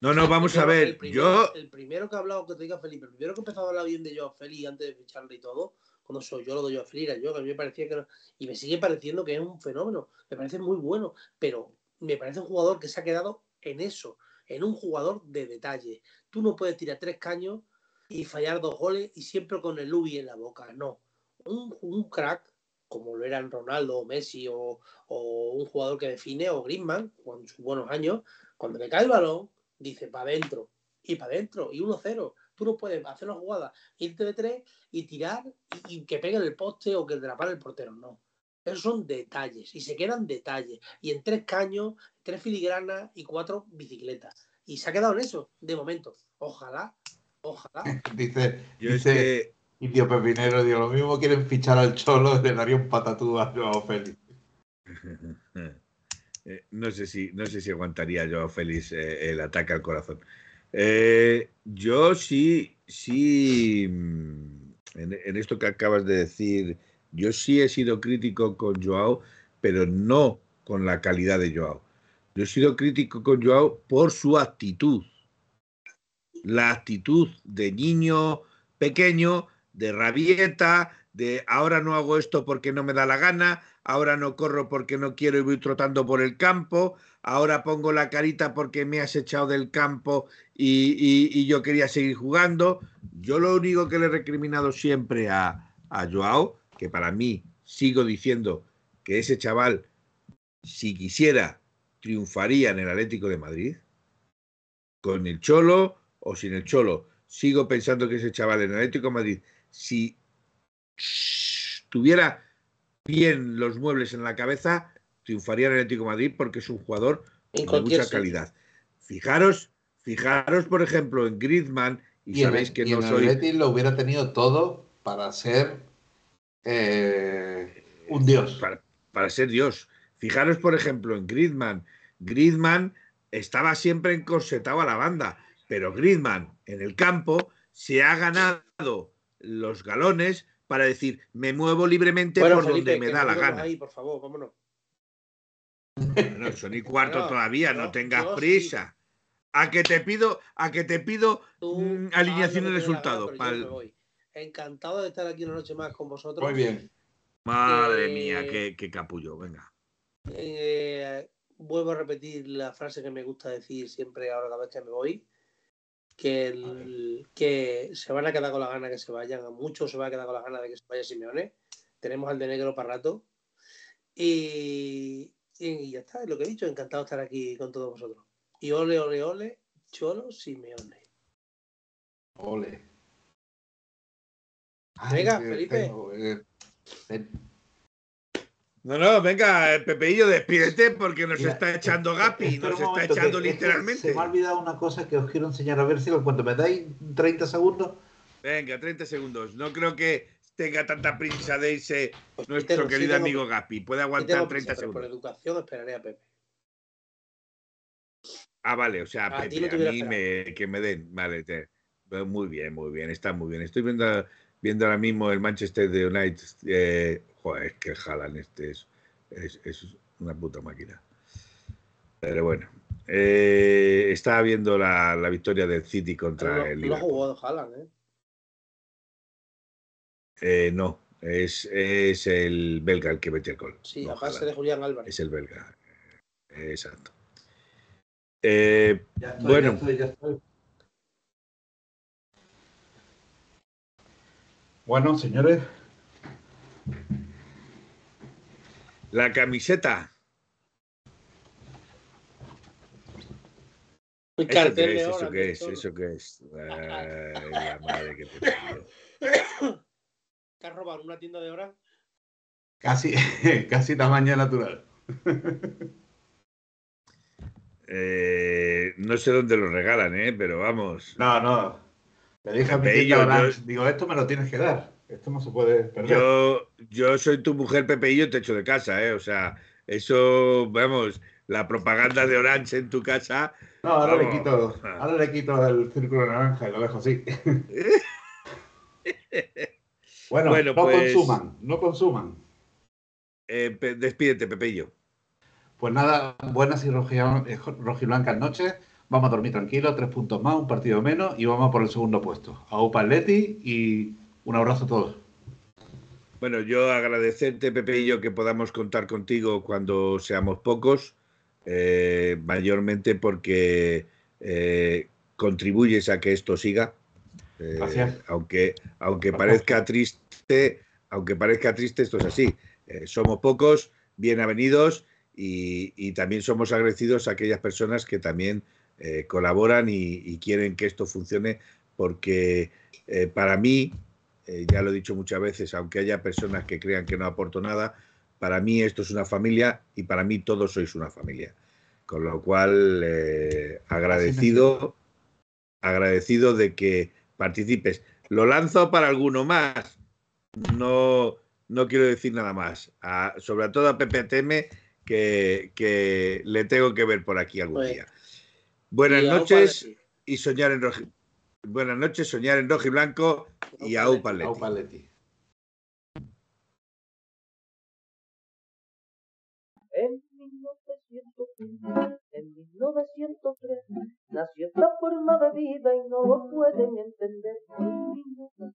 No, no, vamos a El ver. primero- Yo, El primero que ha hablado, que te diga Felipe, el primero que empezó a hablar bien de Joao Félix antes de ficharle y todo, cuando soy yo lo de Joao Félix, era yo, que a mí me parecía que. no- y me sigue pareciendo que es un fenómeno. Me parece muy bueno, pero me parece un jugador que se ha quedado en eso, en un jugador de detalle. Tú no puedes tirar tres caños y fallar dos goles y siempre con el Lubi en la boca. No. Un, un crack, como lo eran Ronaldo o Messi o, o un jugador que define, o Griezmann, con sus buenos años, cuando le cae el balón, dice para adentro y para adentro y 1-0. Tú no puedes hacer una jugada, irte de tres y tirar y, y que pegue en el poste o que te la pare el portero. No. Esos son detalles y se quedan detalles. Y en tres caños, tres filigranas y cuatro bicicletas. Y se ha quedado en eso, de momento. Ojalá, ojalá. Dice, yo dice que. Indio Pepinero, digo, lo mismo quieren fichar al Cholo, le daría un patatú a Joao Félix. Eh, no sé si no sé si aguantaría yo Félix eh, el ataque al corazón. Eh, yo sí, sí, mm, en, en esto que acabas de decir, yo sí he sido crítico con Joao, pero no con la calidad de Joao. Yo he sido crítico con Joao por su actitud. La actitud de niño pequeño, de rabieta, ahora no hago esto porque no me da la gana, ahora no corro porque no quiero y voy trotando por el campo, ahora pongo la carita porque me has echado del campo y yo quería seguir jugando. Yo lo único que le he recriminado siempre a, a Joao, que para mí sigo diciendo que ese chaval, si quisiera, triunfaría en el Atlético de Madrid, con el Cholo o sin el Cholo. Sigo pensando que ese chaval en el Atlético de Madrid, si tuviera bien los muebles en la cabeza, triunfaría en el Atlético de Madrid porque es un jugador de mucha calidad. Fijaros, fijaros, por ejemplo, en Griezmann, y, sabéis que y no en el soy Betis lo hubiera tenido todo para ser eh, un dios. para, para ser Dios. Fijaros, por ejemplo, en Griezmann. Griezmann estaba siempre encorsetado a la banda, pero Griezmann en el campo se ha ganado los galones para decir, me muevo libremente Bueno, por Felipe, donde me da la gana. Ahí, por favor, vámonos. No, son y cuarto Bueno, todavía, no tengas yo sí. prisa. A que te pido, a que te pido Tú mm, haz alineación y gana, resultados. Encantado de estar aquí una noche más con vosotros. Muy bien. Madre Eh, mía, qué, qué capullo, venga. Eh, vuelvo a repetir la frase que me gusta decir siempre ahora cada vez que me voy. Que, el- que se van a quedar con la gana que se vayan. A muchos se va a quedar con la gana de que se vaya Simeone. Tenemos al de negro para rato. Y, y ya está, es lo que he dicho. Encantado de estar aquí con todos vosotros. Y ole, ole, ole, Cholo Simeone. Ole. Venga, Felipe. tengo, eh, ven. No, no, venga, eh, Pepeillo, despídete porque nos Mira, está echando Gapi, nos está momento, echando literalmente. Se me ha olvidado una cosa que os quiero enseñar a ver si cuando me dais 30 segundos. Venga, 30 segundos. No creo que tenga tanta prisa de irse Pues nuestro tengo- sí querido tengo- amigo Gapi. Puede aguantar tengo 30 prisa, pero Por segundos. educación esperaré a Pepe. Ah, vale, o sea, A ti Pepe, no a, mí me, que me den. Vale, te- muy bien, muy bien, está muy bien. Estoy viendo, viendo ahora mismo el Manchester United. Eh, joder, es que Jalan este es, es, es una puta máquina. Pero bueno, eh, estaba viendo la, la victoria del City contra No, el no ha Liverpool. jugado Haaland, ¿eh? Eh, no, es, es el belga el que mete el gol. Sí, no a base de Julián Álvarez. Es el belga. Exacto. Eh, Ya estoy, Bueno. ya estoy, ya estoy. Bueno, señores, la camiseta. Un ¿Eso cartel qué de es? horas ¿Eso qué es? ¿Eso qué es? Ay, la madre que te parió. ¿Te has robado una tienda de horas? casi, casi tamaño natural. Eh, no sé dónde lo regalan, ¿eh? pero vamos. No, no. Le dije a mi Pepe, yo- yo- digo, esto me lo tienes que dar. Esto no se puede perder. Yo, yo soy tu mujer, Pepe, y yo te echo de casa, ¿eh? O sea, eso, vamos, la propaganda de Orange en tu casa. No, ahora le quito, Ah. ahora le quito el círculo naranja y lo dejo así. bueno, Bueno, no pues- consuman, no consuman. Eh, pe- despídete, Pepillo. Pues nada, buenas y eh, rojiblancas noches. Vamos a dormir tranquilos, tres puntos más, un partido menos y vamos por el segundo puesto. A Upa Atleti y un abrazo a todos. Bueno, yo agradecerte, Pepillo, que podamos contar contigo cuando seamos pocos, eh, mayormente porque eh, contribuyes a que esto siga. Eh, Gracias. Aunque, aunque parezca triste, aunque parezca triste, esto es así. Somos pocos, bien avenidos y, y también somos agradecidos a aquellas personas que también eh, colaboran y, y quieren que esto funcione, porque eh, para mí, eh, ya lo he dicho muchas veces, aunque haya personas que crean que no aporto nada, para mí esto es una familia y para mí todos sois una familia. Con lo cual, agradecido, agradecido de que participes. Lo lanzo para alguno más. No, no quiero decir nada más. A- sobre todo a PPTM, que, que le tengo que ver por aquí algún Pues, día. Buenas noches y soñar en rojo. Buenas noches, soñar en rojo y blanco y a Upa Upa A Atleti. Upa Atleti. En 1903, en 1903, nació esta forma de vida y no lo pueden entender. En 1903,